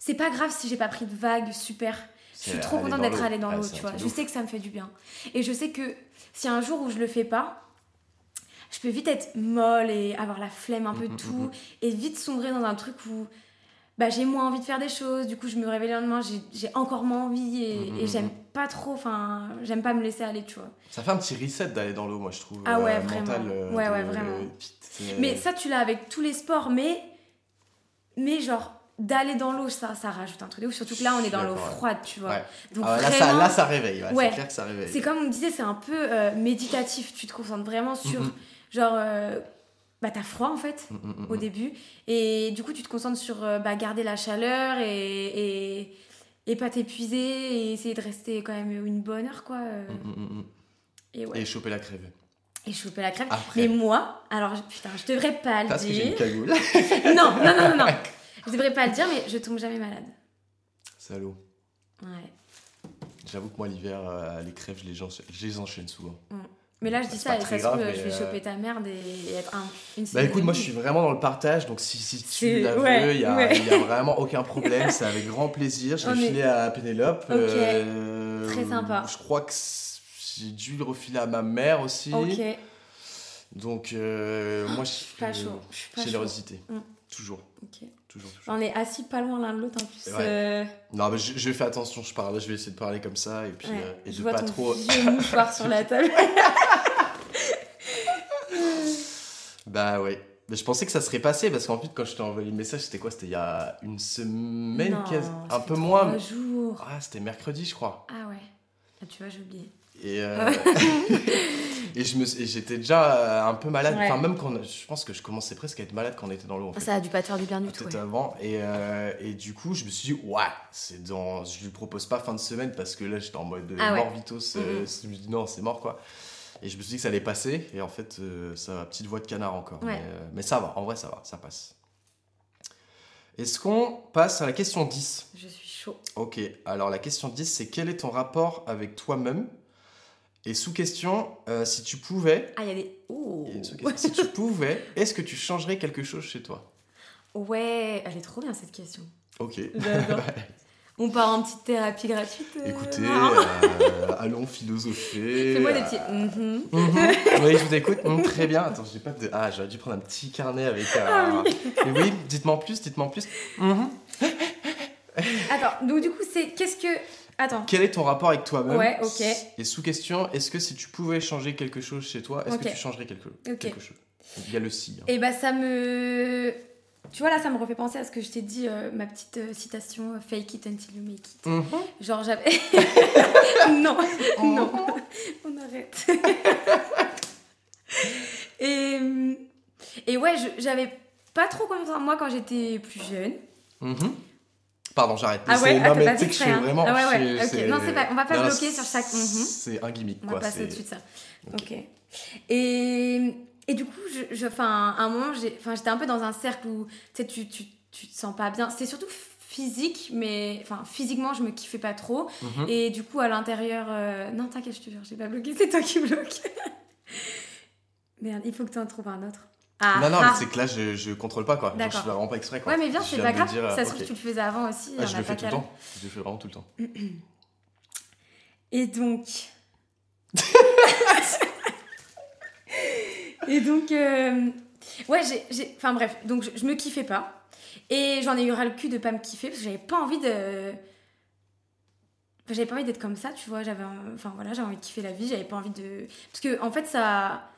c'est pas grave si j'ai pas pris de vague super. Je suis trop contente d'être allée dans l'eau, tu vois. Je sais que ça me fait du bien. Et je sais que si un jour où je le fais pas, je peux vite être molle et avoir la flemme un peu de Mhm, tout mhm. et vite sombrer dans un truc où bah, j'ai moins envie de faire des choses. Du coup, je me réveille le lendemain, j'ai- encore moins envie et, et j'aime pas trop, enfin, j'aime pas me laisser aller, tu vois. Ça fait un petit reset d'aller dans l'eau, moi, je trouve. Ah ouais, euh, vraiment. mental, euh, Ouais, de- ouais, vraiment. Putain. Mais ça, tu l'as avec tous les sports, mais, mais genre, d'aller dans l'eau, ça, ça rajoute un truc de ouf. Surtout que là, on est dans l'eau froide, tu vois. Ouais. Donc Ah, là, ça, vraiment, là, ça réveille. ouais, Ouais. C'est clair que ça réveille. c'est comme on disait, c'est un peu euh, méditatif. Tu te concentres vraiment sur, genre, euh, bah, t'as froid en fait. Mm, au début. Et du coup, tu te concentres sur euh, bah, garder la chaleur et, et, et pas t'épuiser et essayer de rester quand même une bonne heure, quoi. Mm. Et ouais, Et choper la crève. et choper la crève. Après. Mais moi, alors putain, je devrais pas le Parce que j'ai une dire. cagoule. Non, non, non, non. Je devrais pas le dire, mais je tombe jamais malade. Salaud. Ouais. J'avoue que moi, l'hiver, euh, les crèves, je les, encha- je les enchaîne souvent. Mais là, je dis ça, et ça se trouve, je vais euh, choper ta merde et, et être un, une Bah écoute, moi je suis vraiment dans le partage, donc si, si tu la ouais, veux, il y, a- ouais. vraiment aucun problème, c'est avec grand plaisir. Je l'ai est- filé à Pénélope. Ok. euh, Très sympa. Je crois que j'ai dû le refiler à ma mère aussi. Ok, Donc euh, moi je suis pas chaud. Je suis pas chaud. Générosité. Mm. Toujours, Ok. Toujours, toujours. On est assis pas loin l'un de l'autre en plus. Ouais. euh, Non, mais je, je fais attention, je parle, je vais essayer de parler comme ça et puis ouais. euh, et je de vois pas ton trop. vieux mouchoir sur la table. Bah ouais. Mais je pensais que ça serait passé parce qu'en fait, quand je t'ai envoyé le message, c'était quoi? C'était il y a une semaine, Non, quasi- un peu moins. jours. Ah, c'était mercredi, je crois. Ah ouais. Ah, tu vois, j'ai oublié. Et, euh, et j'étais déjà euh, un peu malade. Ouais. Enfin, même quand je pense que je commençais presque à être malade quand on était dans l'eau. En fait. Ça a dû pas te faire du bien du tout. Peut-être ouais. avant. Et, euh, et du coup, je me suis dit, ouais, c'est dans. Je lui propose pas fin de semaine parce que là, j'étais en mode Ah ouais. mort vitos. euh, Mhm. Je me dis, non, c'est mort quoi. Et je me suis dit que ça allait passer. Et en fait, euh, ça va, petite voix de canard encore. Ouais. Mais, euh, mais ça va, en vrai, ça va, ça passe. Est-ce qu'on passe à la question 10 Je suis chaud. Ok, alors la question 10, c'est quel est ton rapport avec toi-même? Et sous question, euh, si tu pouvais, Ah, il y a des. Oh. il y a une sous-question, si tu pouvais, est-ce que tu changerais quelque chose chez toi? Ouais, elle est trop bien cette question. Ok. On part en petite thérapie gratuite. euh, Écoutez, euh, allons philosopher. Fais-moi des petits. mhm. Oui, je vous écoute. Mhm, très bien. Attends, j'ai pas de. Ah, j'aurais dû prendre un petit carnet avec. Ah un... Mais oui, dites-moi en plus, dites-moi en plus. Mhm. Attends, donc du coup, c'est. Qu'est-ce que. Attends. Quel est ton rapport avec toi-même Ouais, ok. Et sous question, est-ce que si tu pouvais changer quelque chose chez toi, est-ce que tu changerais quelque, Ok. quelque chose? Il y a le si. hein. Et bah, ça me. Tu vois, là, ça me refait penser à ce que je t'ai dit, euh, ma petite euh, citation euh, Fake it until you make it. Mhm. Genre, j'avais. non, non, on arrête. et, et ouais, j'avais pas trop confiance en moi quand j'étais plus jeune. Mhm. Pardon, j'arrête. Ah C'est- ouais, non, ah, t'as mais pas tu sais fait que je exprès, suis hein. vraiment. Ah ouais, ouais, c'est- ok. Non, c'est pas- on va pas Non, bloquer sur chaque- Mhm. C'est un gimmick, On va quoi. passer c'est- au-dessus de ça. Ok. Et, et du coup, je, je, enfin, à un moment, j'ai- enfin, j'étais un peu dans un cercle où tu sais, tu, tu, tu te sens pas bien. C'était surtout physique, mais enfin, physiquement, je me kiffais pas trop. Mhm. Et du coup, à l'intérieur. euh, Non, t'inquiète, je te jure, j'ai pas bloqué, c'est toi qui bloque. Merde, il faut que tu en trouves un autre. Ah, Non, non, ah. mais c'est que là, je, je contrôle pas, quoi. Genre, je fais vraiment pas exprès, quoi. Ouais, mais bien, c'est pas grave. dire, euh, ça se ok. trouve, tu le faisais avant aussi. Ah, je le fais tout le temps. Je le fais vraiment tout le temps. Et donc. et donc. euh, Ouais, j'ai- j'ai. Enfin bref, donc je, je me kiffais pas. Et j'en ai eu ras le cul de pas me kiffer parce que j'avais pas envie de. J'avais pas envie d'être comme ça, tu vois. J'avais. Enfin voilà, j'avais envie de kiffer la vie, j'avais pas envie de. Parce que en fait, ça.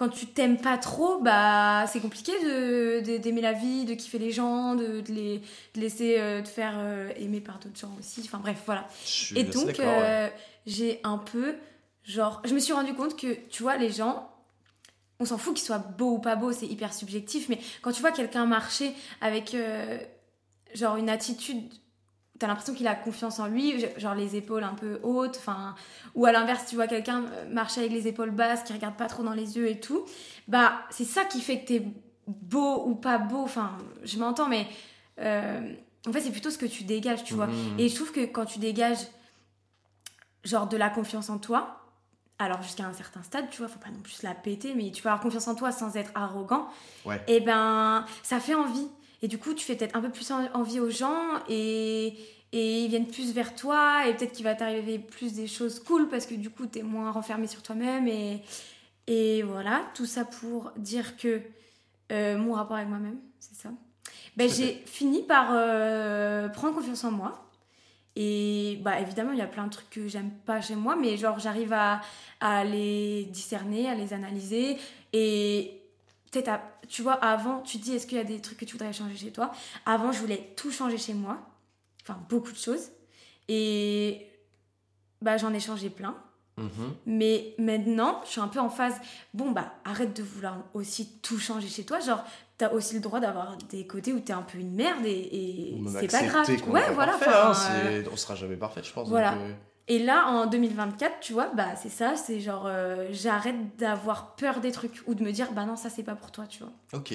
Quand tu t'aimes pas trop, bah c'est compliqué de- d'aimer la vie, de kiffer les gens, de, de les de laisser euh, te faire euh, aimer par d'autres gens aussi. Enfin bref, voilà. Et donc, ouais. euh, j'ai un peu, genre, je me suis rendu compte que, tu vois, les gens, on s'en fout qu'ils soient beaux ou pas beaux, c'est hyper subjectif, mais quand tu vois quelqu'un marcher avec, euh, genre, une attitude, t'as l'impression qu'il a confiance en lui, genre les épaules un peu hautes, enfin, ou à l'inverse, tu vois quelqu'un marcher avec les épaules basses, qui regarde pas trop dans les yeux et tout, bah, c'est ça qui fait que t'es beau ou pas beau, enfin, je m'entends, mais euh, en fait, c'est plutôt ce que tu dégages, tu vois. Mhm. Et je trouve que quand tu dégages genre de la confiance en toi, alors jusqu'à un certain stade, tu vois, faut pas non plus la péter, mais tu peux avoir confiance en toi sans être arrogant, Ouais. et ben ça fait envie. Et du coup, tu fais peut-être un peu plus en- envie aux gens et, et ils viennent plus vers toi et peut-être qu'il va t'arriver plus des choses cool parce que du coup t'es moins renfermé sur toi-même et, et voilà. Tout ça pour dire que euh, mon rapport avec moi-même c'est ça. Ben, j'ai fini par euh, prendre confiance en moi. Et bah évidemment il y a plein de trucs que j'aime pas chez moi mais genre j'arrive à, à les discerner à les analyser et peut-être tu vois avant tu te dis est-ce qu'il y a des trucs que tu voudrais changer chez toi? Avant je voulais tout changer chez moi enfin beaucoup de choses et bah j'en ai changé plein Mhm. mais maintenant je suis un peu en phase bon bah arrête de vouloir aussi tout changer chez toi genre t'as aussi le droit d'avoir des côtés où t'es un peu une merde et, c'est pas grave ouais voilà parfait, enfin, hein, euh, c'est- on sera jamais parfait, je pense. voilà. donc, euh, et là, en 2024, tu vois, bah c'est ça, c'est genre euh, j'arrête d'avoir peur des trucs ou de me dire bah non, ça c'est pas pour toi, tu vois. Ok.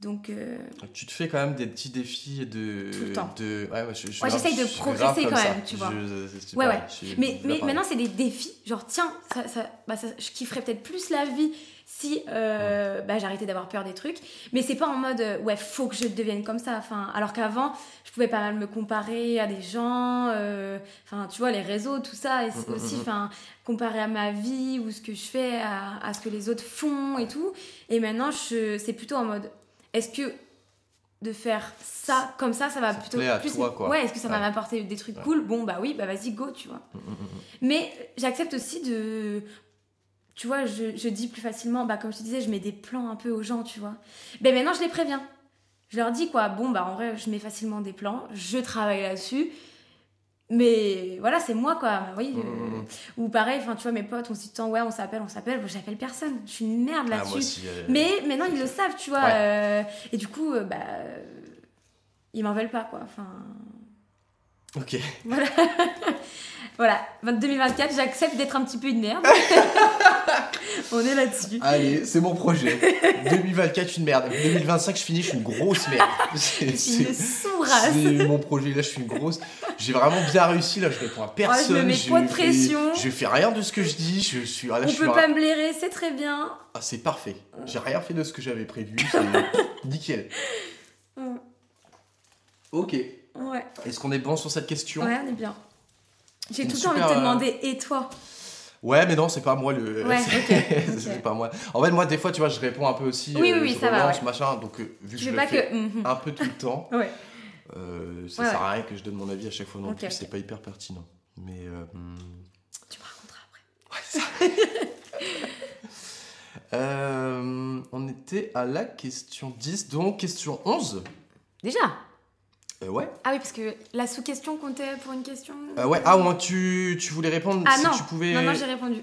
Donc euh, Donc, tu te fais quand même des petits défis de. Tout le temps. De... Ouais, ouais, je, je- Ouais, j'essaye de progresser quand ça. même, tu vois. Je- Ouais, ouais. mais, mais maintenant c'est des défis, genre tiens, ça, ça, bah, ça- je kifferais peut-être plus la vie si euh, bah, j'arrêtais d'avoir peur des trucs. Mais c'est pas en mode euh, ouais, faut que je devienne comme ça. Enfin, alors qu'avant, je pouvais pas mal me comparer à des gens, euh, enfin tu vois, les réseaux, tout ça, et Mm, mm, aussi, mm. enfin, comparer à ma vie ou ce que je fais à, à ce que les autres font et tout. Et maintenant, c'est plutôt en mode est-ce que de faire ça comme ça, ça va Ça plutôt à plus. toi, quoi. Ouais, est-ce que ça va m'apporter des trucs Ouais. cool? Bon, bah oui, bah vas-y, go, tu vois. Mais j'accepte aussi de. Tu vois, je, je dis plus facilement, bah comme je te disais, je mets des plans un peu aux gens, tu vois. Ben maintenant, je les préviens. Je leur dis quoi, bon, bah en vrai, je mets facilement des plans, je travaille là-dessus. Mais voilà, c'est moi quoi. Oui. Mm, euh, mm, mm. Ou pareil, enfin, tu vois, mes potes, on se dit, tant, ouais, on s'appelle, on s'appelle. Bon, j'appelle personne. Je suis une merde Ah, là-dessus. euh, Mais maintenant, ils le savent, tu vois. Ouais. euh, et du coup, euh, bah. ils m'en veulent pas, quoi. Enfin. Ok. Voilà. voilà. 2024, j'accepte d'être un petit peu une merde. On est là-dessus. Allez, c'est mon projet. 2024, une merde. 2025, je finis, je suis une grosse merde. C'est Je suis c'est- mon projet. Là, je suis une grosse. J'ai vraiment bien réussi. Là, je réponds à personne. Oh, me mets je pas de fais- pression. Je fais rien de ce que je dis. Je suis. Là, On je suis peut un- pas me blairer, c'est très bien. Ah, c'est parfait. J'ai rien fait de ce que j'avais prévu. C'est nickel. Mm. Ok. Ouais, Est-ce qu'on est bon sur cette question? Ouais, on est bien. J'ai tout le temps envie de te euh, demander, et toi? Ouais, mais non, c'est pas moi le. Ouais, c'est pas moi. En fait, moi, des fois, tu vois, je réponds un peu aussi. Oui, euh, oui, je ça va, ouais. machin. Donc, euh, vu que Je je le pas fais que. Mhm. un peu tout le temps, Ouais. euh, ça Ouais, sert ouais. à rien que je donne mon avis à chaque fois non Ok, plus. C'est pas hyper pertinent. Mais. euh, hmm. Tu me raconteras après. Euh, on était à la question 10, donc question 11. Déjà? Euh, ouais. Ah oui, parce que la sous-question comptait pour une question Euh, ouais. Ah, ouais, tu, tu voulais répondre Ah si non tu pouvais. Non, non, j'ai répondu.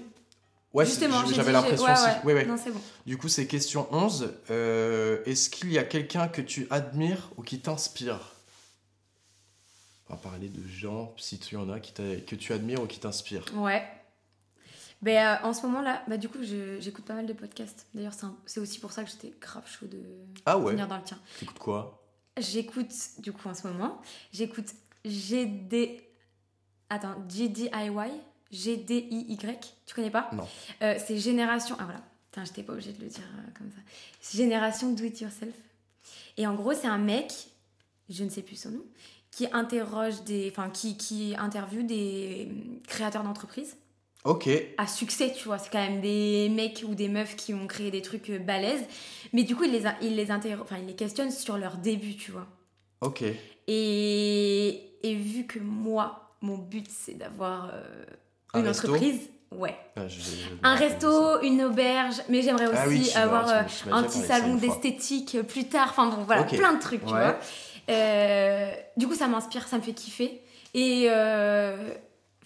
ouais, Justement, j'avais l'impression j'ai- aussi. ouais, Ouais, ouais. Non, c'est bon. Du coup, c'est question 11. Euh, Est-ce qu'il y a quelqu'un que tu admires ou qui t'inspire? On va parler de gens, si tu en as, qui que tu admires ou qui t'inspirent. Ouais. Ben, euh, en ce moment là, bah, du coup, j'écoute pas mal de podcasts. D'ailleurs, c'est aussi pour ça que j'étais grave chaud de Ah ouais venir dans le tien. T'écoutes quoi? J'écoute, du coup, en ce moment, j'écoute GD. Attends, GDIY GDIY Tu connais pas? Non. Euh, c'est Génération. Ah voilà. Putain, j'étais pas obligée de le dire euh, comme ça. C'est Génération Do It Yourself. Et en gros, c'est un mec, je ne sais plus son nom, qui interroge des. Enfin, qui, qui interviewe des euh, créateurs d'entreprises Ok. à succès, tu vois. C'est quand même des mecs ou des meufs qui ont créé des trucs euh, balèzes. Mais du coup, il les, a- il les, enfin, il les questionne sur leur début, tu vois. Ok. Et, et vu que moi, mon but, c'est d'avoir euh, Un une resto entreprise, ouais. Ah, je- je- je me Un resto, une auberge, mais j'aimerais aussi Ah oui, tu avoir m'as- euh, tu un petit salon d'esthétique plus tard. Enfin bon, voilà, plein de trucs, tu vois. Euh, du coup, ça m'inspire, ça me fait kiffer. Et euh,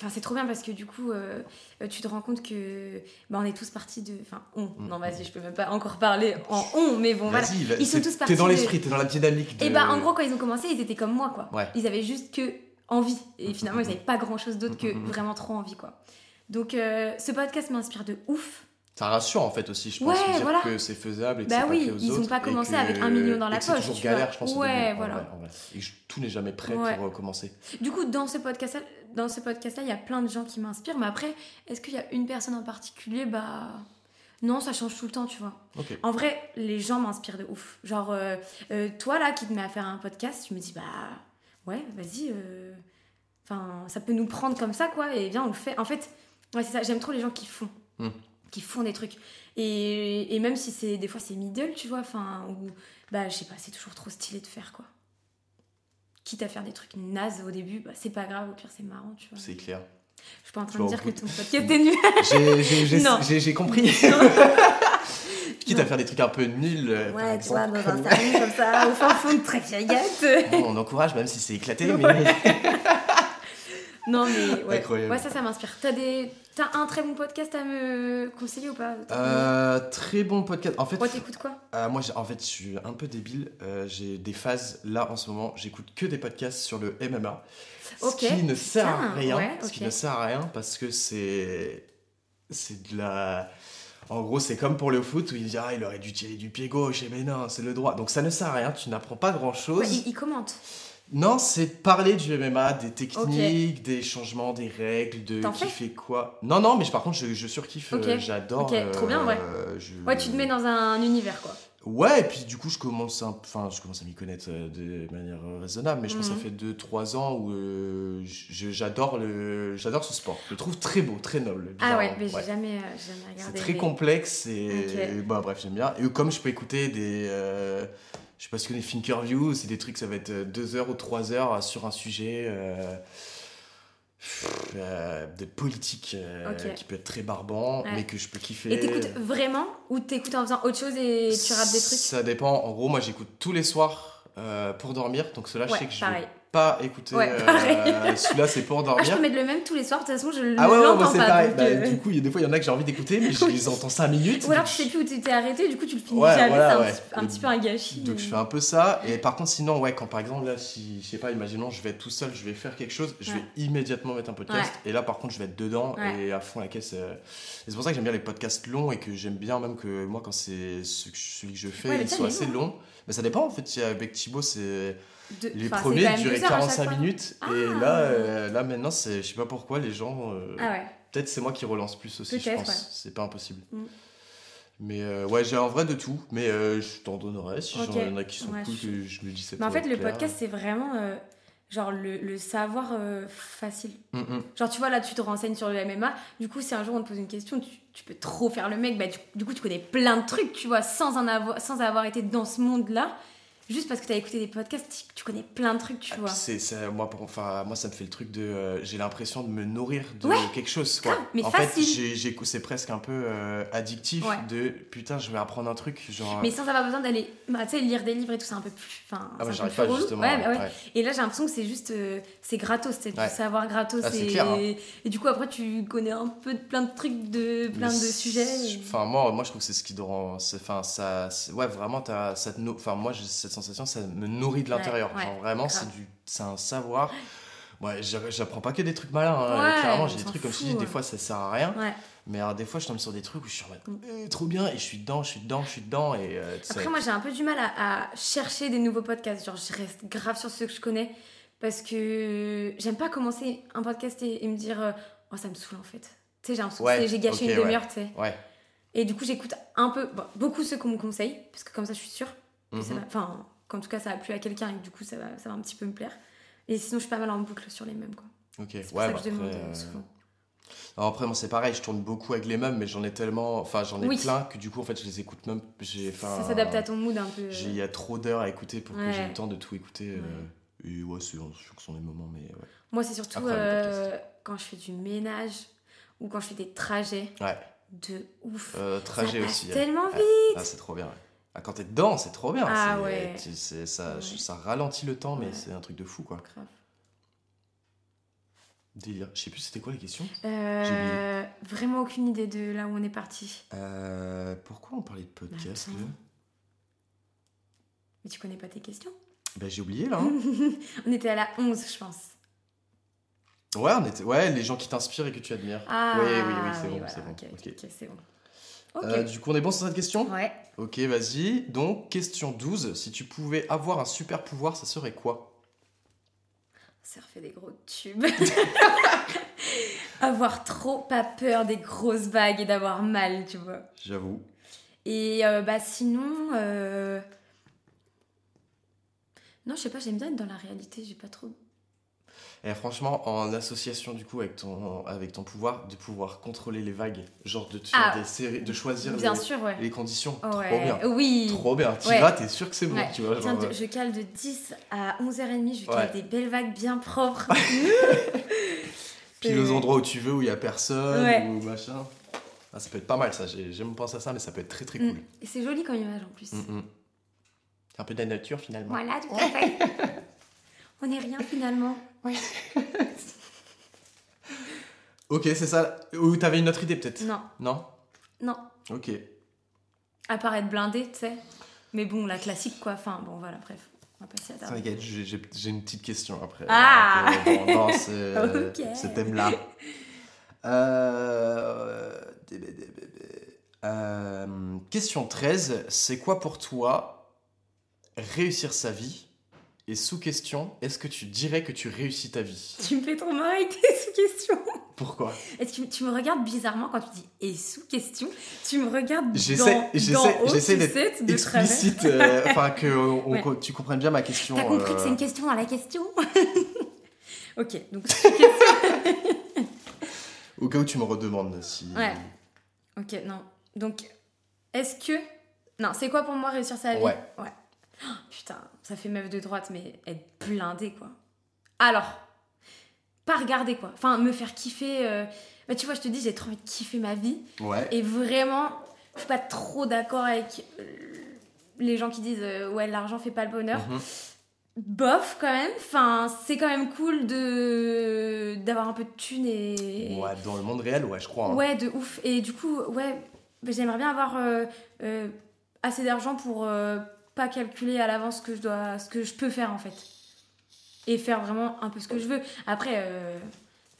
enfin, c'est trop bien parce que du coup, euh, tu te rends compte que bah, on est tous partis de. Enfin, on. Mm. Non, vas-y, je peux même pas encore parler en on, mais bon, voilà. Ils sont tous T'es partis dans de- l'esprit, t'es dans la dynamique. De... Et bah, en gros, quand ils ont commencé, ils étaient comme moi, quoi. Ouais. Ils avaient juste que envie. Et Mm, finalement, mm, ils n'avaient pas grand chose d'autre que Mm, mm, mm. vraiment trop envie, quoi. Donc, euh, ce podcast m'inspire de ouf. Ça rassure en fait aussi, je pense, Ouais, de dire voilà. que c'est faisable et que Bah c'est pas oui, fait aux ils ont autres pas commencé avec un million dans et la que c'est poche, toujours galère, je pense. Ouais, en voilà. vrai, en vrai. Et que tout n'est jamais prêt Ouais. pour euh, commencer. Du coup, dans ce podcast-là, dans ce podcast-là, il y a plein de gens qui m'inspirent. Mais après, est-ce qu'il y a une personne en particulier? Bah. Non, ça change tout le temps, tu vois. En vrai, les gens m'inspirent de ouf. Genre, euh, euh, toi là qui te mets à faire un podcast, tu me dis, bah ouais, vas-y, euh, Enfin, ça peut nous prendre comme ça, quoi, et bien on le fait. En fait, ouais, c'est ça, j'aime trop les gens qui font. Hmm. Qui font des trucs. Et, et même si c'est des fois c'est middle, tu vois, enfin, ou bah, je sais pas, c'est toujours trop stylé de faire, quoi. Quitte à faire des trucs nazes au début, bah, c'est pas grave, au pire c'est marrant, tu vois. C'est clair. Je suis pas en train Je de dire que ton podcast est nul. J'ai- compris. Quitte à faire des trucs un peu nuls. euh, par Ouais, tu vois, dans un comme- salon comme ça, au fin fond de Tréfiaillette. Bon, on encourage, même si c'est éclaté. Ouais. Mais... Non, mais ouais. Incroyable. Ouais, ça, ça m'inspire. T'as des... T'as un très bon podcast à me conseiller ou pas? Euh, très bon podcast. En fait, Ouais, t'écoutes quoi? euh, moi, en fait, je suis un peu débile. Euh, j'ai des phases là en ce moment. J'écoute que des podcasts sur le MMA. Ok. Ce qui ne sert à rien. ouais, Ce qui ne sert à rien parce que c'est c'est de la. En gros, c'est comme pour le foot où il dit ah il aurait dû tirer du pied gauche, et mais non, c'est le droit. Donc ça ne sert à rien. Tu n'apprends pas grand chose. Ouais, il, il commente. Non, c'est parler du MMA, des techniques, des changements, des règles, de qui fait quoi. Non, non, mais par contre, je, je surkiffe, euh, j'adore. Ok, trop bien, ouais. euh, je- Ouais, tu te mets dans un univers, quoi. Ouais, et puis du coup, je commence, un- enfin, je commence à m'y connaître euh, de manière raisonnable, mais je pense que Mhm. ça fait 2-3 ans où euh, j'adore le, j'adore ce sport. Je le trouve très beau, très noble. Ah ouais, mais j'ai jamais, euh, jamais C'est regardé. très mais- complexe et Ok. bah, bref, j'aime bien. Et comme je peux écouter des. euh, je sais pas si tu connais Thinkerview, c'est des trucs, ça va être 2 heures ou 3 heures sur un sujet euh, euh, de politique euh, qui peut être très barbant, Ouais. mais que je peux kiffer. Et t'écoutes vraiment ou t'écoutes en faisant autre chose et tu rates des trucs? Ça dépend. En gros, moi j'écoute tous les soirs euh, pour dormir, donc cela, je sais que je pareil. vais pas écouter. Ouais, euh. Celui-là, c'est pour Ah, je dormir. peux mettre le même tous les soirs, de toute façon, je Ah ouais, ouais, l'entends c'est pas. pareil. Bah, euh, Du coup, il y a des fois, il y en a que j'ai envie d'écouter, mais je les entends 5 minutes. Ou alors tu sais plus où tu t'es arrêté, du coup tu le finis Ouais, jamais, voilà, c'est un, ouais. petit- un petit peu un gâchis. Donc je fais un peu ça. Et par contre, sinon, ouais, quand par exemple, là, si, je sais pas, imaginons, je vais être tout seul, je vais faire quelque chose, je vais Ouais. immédiatement mettre un podcast. Et là, par contre, je vais être dedans Ouais. et à fond la caisse. euh. C'est pour ça que j'aime bien les podcasts longs et que j'aime bien même que moi, quand c'est celui que je fais, Ouais, le il soit assez long. Mais ça dépend en fait. Avec Thibaut, c'est. De- Les enfin, c'est premiers duraient deux heures à chaque 45 fois, non minutes. Ah. Et là, euh, là maintenant, c'est, je sais pas pourquoi, les gens. euh, Ah ouais. Peut-être c'est moi qui relance plus aussi, je pense. ouais. C'est pas impossible. Mm. Mais euh, ouais, j'ai en vrai de tout. Mais je t'en donnerai si j'en y en a qui sont Ouais, cool je- que je me dis ça Mais en fait, le podcast, c'est vraiment genre le, le savoir euh, facile. Mm, mm. Genre, tu vois, là, tu te renseignes sur le MMA. Du coup, si un jour on te pose une question, tu, tu peux trop faire le mec. Bah, du, du coup, tu connais plein de trucs, tu vois, sans, en avoir, sans avoir été dans ce monde-là. Juste parce que tu as écouté des podcasts, tu, connais plein de trucs, tu Ah, vois. c'est, moi, pour, enfin, moi, ça me fait le truc de. euh, j'ai l'impression de me nourrir de Ouais, quelque chose. Quoi. grave, mais en facile. fait, c'est presque un peu euh, addictif Ouais. de putain, je vais apprendre un truc. Genre, Mais sans avoir besoin d'aller, bah, lire des livres et tout, c'est un peu plus. Enfin, ah, un j'arrive pas relou. justement. Ouais, bah. Et là, j'ai l'impression que c'est juste. euh, c'est gratos, c'est du savoir gratos. Ah, et, clair, hein. et du coup, après, tu connais un peu plein de trucs, de plein Mais de sujets. et- Enfin, moi, moi, je trouve que c'est ce qui te rend. Enfin, ça. Ouais, vraiment, t'as- ça te Enfin, moi, j'ai cette sensation, ça me nourrit de l'intérieur. ouais, vraiment, c'est du... c'est un savoir. Ouais, j'a- j'apprends pas que des trucs malins. hein. Ouais, Clairement, j'ai des trucs comme dis, des ouais. fois, ça sert à rien. Ouais. Mais alors, des fois, je tombe sur des trucs où je suis en mode, Mm. Eh, trop bien, et je suis dedans, je suis dedans, je suis dedans. Et, euh, ça- Après, moi, j'ai un peu du mal à, à chercher des nouveaux podcasts. Genre, je reste grave sur ceux que je connais parce que j'aime pas commencer un podcast et, et me dire euh, Oh, ça me saoule en fait. Tu sais, j'ai l'impression Ouais, que j'ai gâché ok, une demi-heure, tu sais. Et du coup, j'écoute un peu, bon, beaucoup ceux qu'on me conseille parce que comme ça, je suis sûre que ça va. Enfin, qu'en tout cas, ça a plu à quelqu'un et que du coup, ça va, ça va un petit peu me plaire. Et sinon, je suis pas mal en boucle sur les mêmes, quoi. Ok, ouais, ça bah que je demande après, euh, euh, souvent. alors après, moi, c'est pareil, je tourne beaucoup avec les mêmes, mais j'en ai tellement. Enfin, j'en ai Oui. plein que du coup, en fait, je les écoute même. j'ai- Ça s'adapte à ton mood un peu. euh. j'ai- Il y a trop d'heures à écouter pour que Ouais. j'ai le temps de tout écouter. euh, Et ouais, c'est en fonction des moments, mais ouais. Moi, c'est surtout Après, euh, quand je fais du ménage ou quand je fais des trajets Ouais. de ouf. Euh, trajet ça aussi. ouais. tellement Ouais. vite. Ah, c'est trop bien. ouais. Ah, quand t'es dedans, c'est trop bien. Ah ouais. c'est- ça, Ouais. ça ralentit le temps, mais Ouais. c'est un truc de fou, quoi. Grave. Délire. Je sais plus, c'était quoi les questions? Euh, vraiment aucune idée de là où on est parti. Euh, Pourquoi on parlait de podcast là Mais tu connais pas tes questions? Ben, J'ai oublié là. hein. On était à la 11, je pense. ouais, on était... ouais, les gens qui t'inspirent et que tu admires. Ah, oui, oui, oui, c'est bon, voilà, c'est bon. Ok, ok. ok, c'est bon. Euh, du coup, on est bon sur cette question? Ouais. Ok, vas-y. Donc, question 12. Si tu pouvais avoir un super pouvoir, ça serait quoi? Surfer des gros tubes. Avoir trop pas peur des grosses vagues et d'avoir mal, tu vois. J'avoue. Et euh, bah sinon. euh, Non, je sais pas, j'aime bien être dans la réalité, j'ai pas trop. Et franchement, en association du coup avec ton, avec ton pouvoir, de pouvoir contrôler les vagues, genre de, Ah. des séries, de choisir Bien les, sûr, ouais. les conditions. Ouais. Trop bien. Oui. Trop bien. Tu Ouais. vas, t'es sûr que c'est bon. Tu vois, Tiens, genre, euh, je cale de 10 à 11h30, je cale des belles vagues bien propres. pile aux endroits où tu veux, où il y a personne, ou machin. Ah, ça peut être pas mal ça, j'ai- j'aime penser à ça, mais ça peut être très très Mm. cool. Et c'est joli comme image en plus. Mm, mm. C'est un peu de la nature finalement. Voilà, tout à fait. On n'est rien finalement. Ok, c'est ça. Ou t'avais une autre idée peut-être? Non, Non? Non. Ok. À part être blindé, tu sais. Mais bon, la classique quoi. Enfin, bon, voilà, bref. On va passer à ça. T'inquiète, j'ai une petite question après. Ah dans, dans ce, thème-là. Euh. Euh, question 13. C'est quoi pour toi réussir sa vie Et sous question, est-ce que tu dirais que tu réussis ta vie? Tu me fais trop marrer avec tes sous-questions. Pourquoi? Est-ce que tu me regardes bizarrement quand tu dis et sous-question Tu me regardes J'essaie dans, j'essaie- d'être de explicite, euh, enfin que on- Ouais. tu comprennes bien ma question. T'as compris que euh, c'est une question dans la question? Ok, donc sous-question. Au cas où tu me redemandes si. Ouais. Ok, non. Donc, est-ce que. Non, c'est quoi pour moi réussir sa vie? Ouais. Oh, putain, ça fait meuf de droite, mais être blindée, quoi. Alors, pas regarder, quoi. Enfin, me faire kiffer. euh, Bah, tu vois, je te dis, j'ai trop envie de kiffer ma vie. Ouais. Et vraiment, je suis pas trop d'accord avec euh, les gens qui disent euh, ouais, l'argent fait pas le bonheur. Mhm. Bof, quand même. Enfin, c'est quand même cool de d'avoir un peu de thunes et. Ouais, dans le monde réel, ouais, je crois. hein. Ouais, de ouf. Et du coup, ouais, bah, j'aimerais bien avoir euh, assez d'argent pour pas calculer à l'avance ce que je dois, ce que je peux faire en fait, et faire vraiment un peu ce que je veux. Après, euh,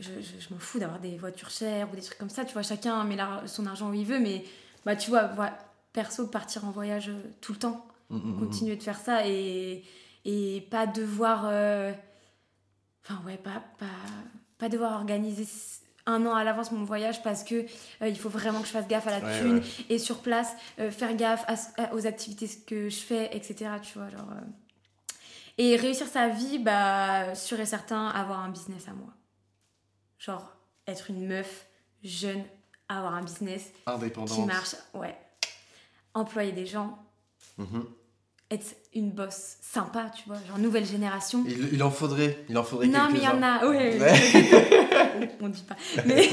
je, je- je m'en fous d'avoir des voitures chères ou des trucs comme ça. Tu vois, chacun met la- son argent où il veut, mais bah tu vois, voilà, perso, partir en voyage euh, tout le temps Mm, mm, mm. continuer de faire ça et, et pas devoir euh, enfin ouais pas, pas, pas devoir organiser un an à l'avance mon voyage parce que euh, il faut vraiment que je fasse gaffe à la Ouais, thune ouais. et sur place euh, faire gaffe à aux activités que je fais etc tu vois genre euh. et réussir sa vie bah sûr et certain avoir un business à moi genre être une meuf jeune avoir un business qui marche ouais employer des gens Mhm. Être une boss sympa, tu vois, genre nouvelle génération. Il, il en faudrait, il en faudrait non, mais il y en a, ouais, Ouais. on dit pas. Mais,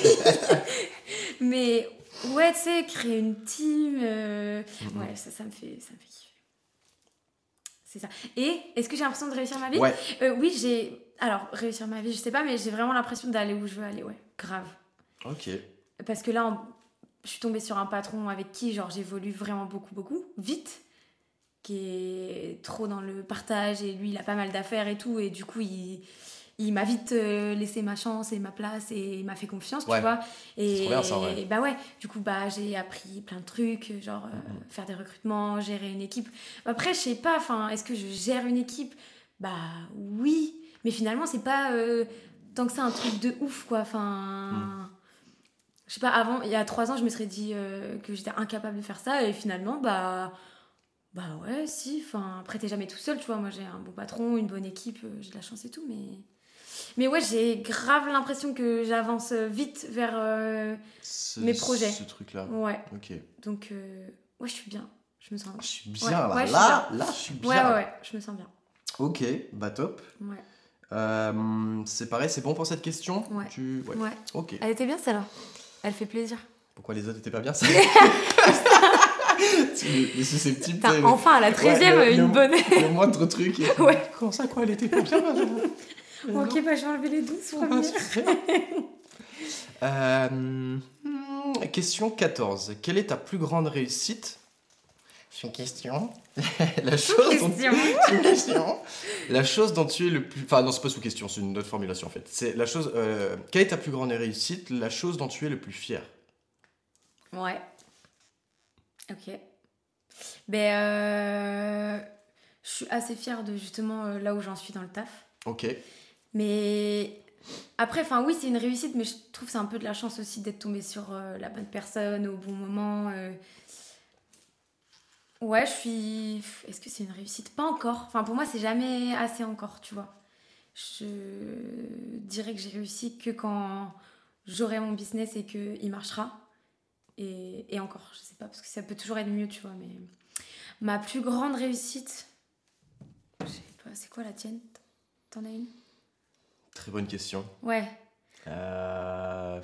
mais ouais, tu sais, créer une team, euh, ouais, ça, ça me fait, ça me fait kiffer. C'est ça. Et est-ce que j'ai l'impression de réussir ma vie? Ouais. Euh, Oui, j'ai. Alors, réussir ma vie, je sais pas, mais j'ai vraiment l'impression d'aller où je veux aller, ouais, grave. Ok. Parce que là, on- je suis tombée sur un patron avec qui, genre, j'évolue vraiment beaucoup, beaucoup, vite, qui est trop dans le partage, et lui, il a pas mal d'affaires et tout, et du coup, il, il m'a vite euh, laissé ma chance et ma place, et il m'a fait confiance, Ouais. tu vois. Et, trop bien, ça, ouais. et bah ouais, du coup, bah, j'ai appris plein de trucs, genre, euh, Mhm. faire des recrutements, gérer une équipe. Après, je sais pas, enfin, est-ce que je gère une équipe? Bah oui, mais finalement, c'est pas euh, tant que ça un truc de ouf, quoi, enfin... Mhm. Je sais pas, avant, il y a trois ans, je me serais dit euh, que j'étais incapable de faire ça, et finalement, bah. Bah ouais, si. Enfin, après, t'es jamais tout seul, tu vois. Moi, j'ai un bon patron, une bonne équipe, euh, j'ai de la chance et tout, mais. Mais ouais, j'ai grave l'impression que j'avance vite vers. euh, Ce- Mes projets. Ce truc-là. Ouais, Ok. donc. euh, Ouais, je suis bien. Je me sens. Je suis Ouais, bien là. ouais, je suis là, là, je suis bien. Ouais, ouais, ouais, je me sens bien. Ok, bah top. Ouais. Euh, c'est pareil, c'est bon pour cette question? Ouais. Tu... ouais. Ouais. Ok. Elle était bien, celle-là. Elle fait plaisir. Pourquoi les autres étaient pas bien ça? Le- enfin, à la 13 e Ouais, le- une le- bonne. Le moindre truc. Ouais. Comment ça, quoi Elle était pas bien Benjamin ok, bah, je vais enlever les 12 On va premières. Euh, hmm, question 14. Quelle est ta plus grande réussite? C'est une question. La chose dont... Question. Question. La chose dont tu es le plus... Enfin non, c'est pas sous question, c'est une autre formulation en fait. C'est la chose... euh, Quelle est ta plus grande réussite? La chose dont tu es le plus fier? Ouais. Ok. Ben, euh, je suis assez fière de justement euh, là où j'en suis dans le taf. Ok. Mais après, enfin oui, c'est une réussite, mais je trouve que c'est un peu de la chance aussi d'être tombée sur euh, la bonne personne au bon moment. Ouais, je suis. Est-ce que c'est une réussite? Pas encore. Enfin, pour moi, c'est jamais assez encore, tu vois. je dirais que j'ai réussi que quand j'aurai mon business et qu'il marchera. Et, et encore, je sais pas, parce que ça peut toujours être mieux, tu vois. Mais ma plus grande réussite, je sais pas, c'est quoi la tienne? T'en as une? Très bonne question. Ouais. Euh,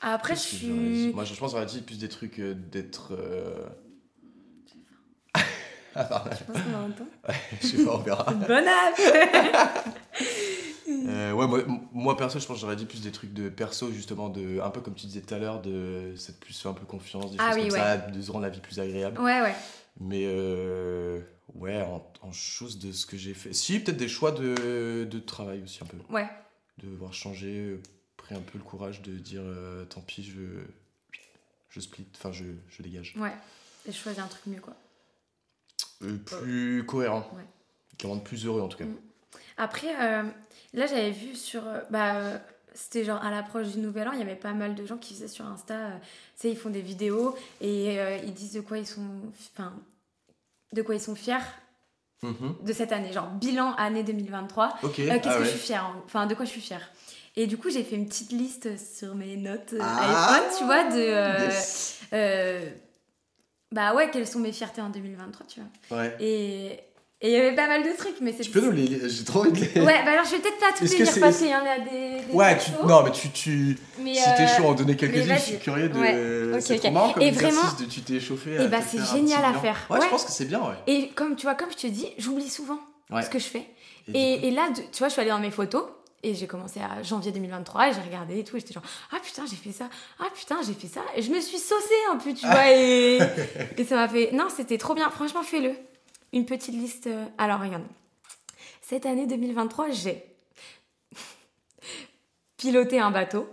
Après, je suis. Moi, je pense qu'on aurait dit plus des trucs euh, d'être. euh, ah. Je pense qu'on entend. Je sais pas, on verra. Bonne app Euh, ouais, moi, moi, perso, je pense que j'aurais dit plus des trucs de perso, justement, de, un peu comme tu disais tout à l'heure, de cette plus un peu confiance, des Ah choses oui, comme ouais. ça, de se rendre la vie plus agréable. Ouais, ouais. Mais euh, ouais, en, en chose de ce que j'ai fait. Si, peut-être des choix de, de travail aussi, un peu. Ouais. De voir changer, euh, pris un peu le courage de dire euh, tant pis, je, je split, enfin, je, je dégage. Ouais. Et je choisis un truc mieux, quoi. Euh, plus cohérent. Ouais. Qui rend plus heureux, en tout cas. Mm. Après, euh, là, j'avais vu sur. euh, bah, euh, c'était genre à l'approche du nouvel an, il y avait pas mal de gens qui faisaient sur Insta. euh, tu sais, ils font des vidéos et ils disent de quoi ils sont. Enfin, de quoi ils sont fiers Mhm. de cette année. Genre, bilan année 2023. Ok. Euh, Qu'est-ce ah que ouais. je suis fière Enfin, de quoi je suis fière? Et du coup, j'ai fait une petite liste sur mes notes Ah. iPhone, tu vois, de. euh, Yes. euh, bah ouais, quelles sont mes fiertés en 2023, tu vois? Ouais. Et et il y avait pas mal de trucs, mais c'est. Tu peux nous les lire J'ai trop envie de les. Ouais, bah alors je vais peut-être pas tous les lire parce qu'il y en a des. des Ouais, tu... non, mais tu. tu... mais, Si t'es euh, chaud en donner mais quelques-unes, je suis curieux de. Ouais, ok, c'est ok. trop marrant comme Et exercice vraiment- de tu t'es échauffé. Eh à bah, c'est génial à faire. Ouais, Ouais. je pense que c'est bien, ouais. Et comme tu vois, comme je te dis, j'oublie souvent Ouais. ce que je fais. Et Et, et là, tu vois, je suis allée dans mes photos et j'ai commencé à janvier 2023 et j'ai regardé et tout et j'étais genre ah putain j'ai fait ça ah putain j'ai fait ça et je me suis saucée un peu tu vois et, et ça m'a fait non c'était trop bien franchement fais-le une petite liste euh, alors regarde cette année 2023 j'ai piloté un bateau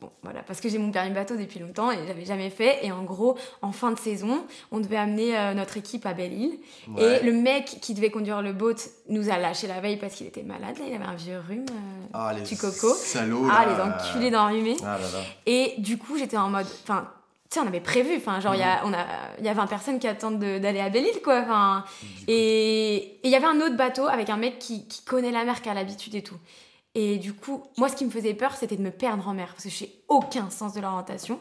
Bon, voilà, parce que j'ai mon permis bateau depuis longtemps et j'avais jamais fait. Et en gros, en fin de saison, on devait amener euh, notre équipe à Belle-Île. Ouais. Et le mec qui devait conduire le boat nous a lâché la veille parce qu'il était malade. Là, il avait un vieux rhume. euh, Ah, les petit coco. salauds, Ah, là. les enculés d'enrhumés. Ah là là. Et du coup, j'étais en mode. Enfin, tu sais, on avait prévu. Enfin, genre, il y, a, il y a 20 personnes qui attendent de- d'aller à Belle-Île, quoi. Enfin, et il y avait un autre bateau avec un mec qui, qui connaît la mer, qui a l'habitude et tout. Et du coup, moi, ce qui me faisait peur, c'était de me perdre en mer, parce que je n'ai aucun sens de l'orientation.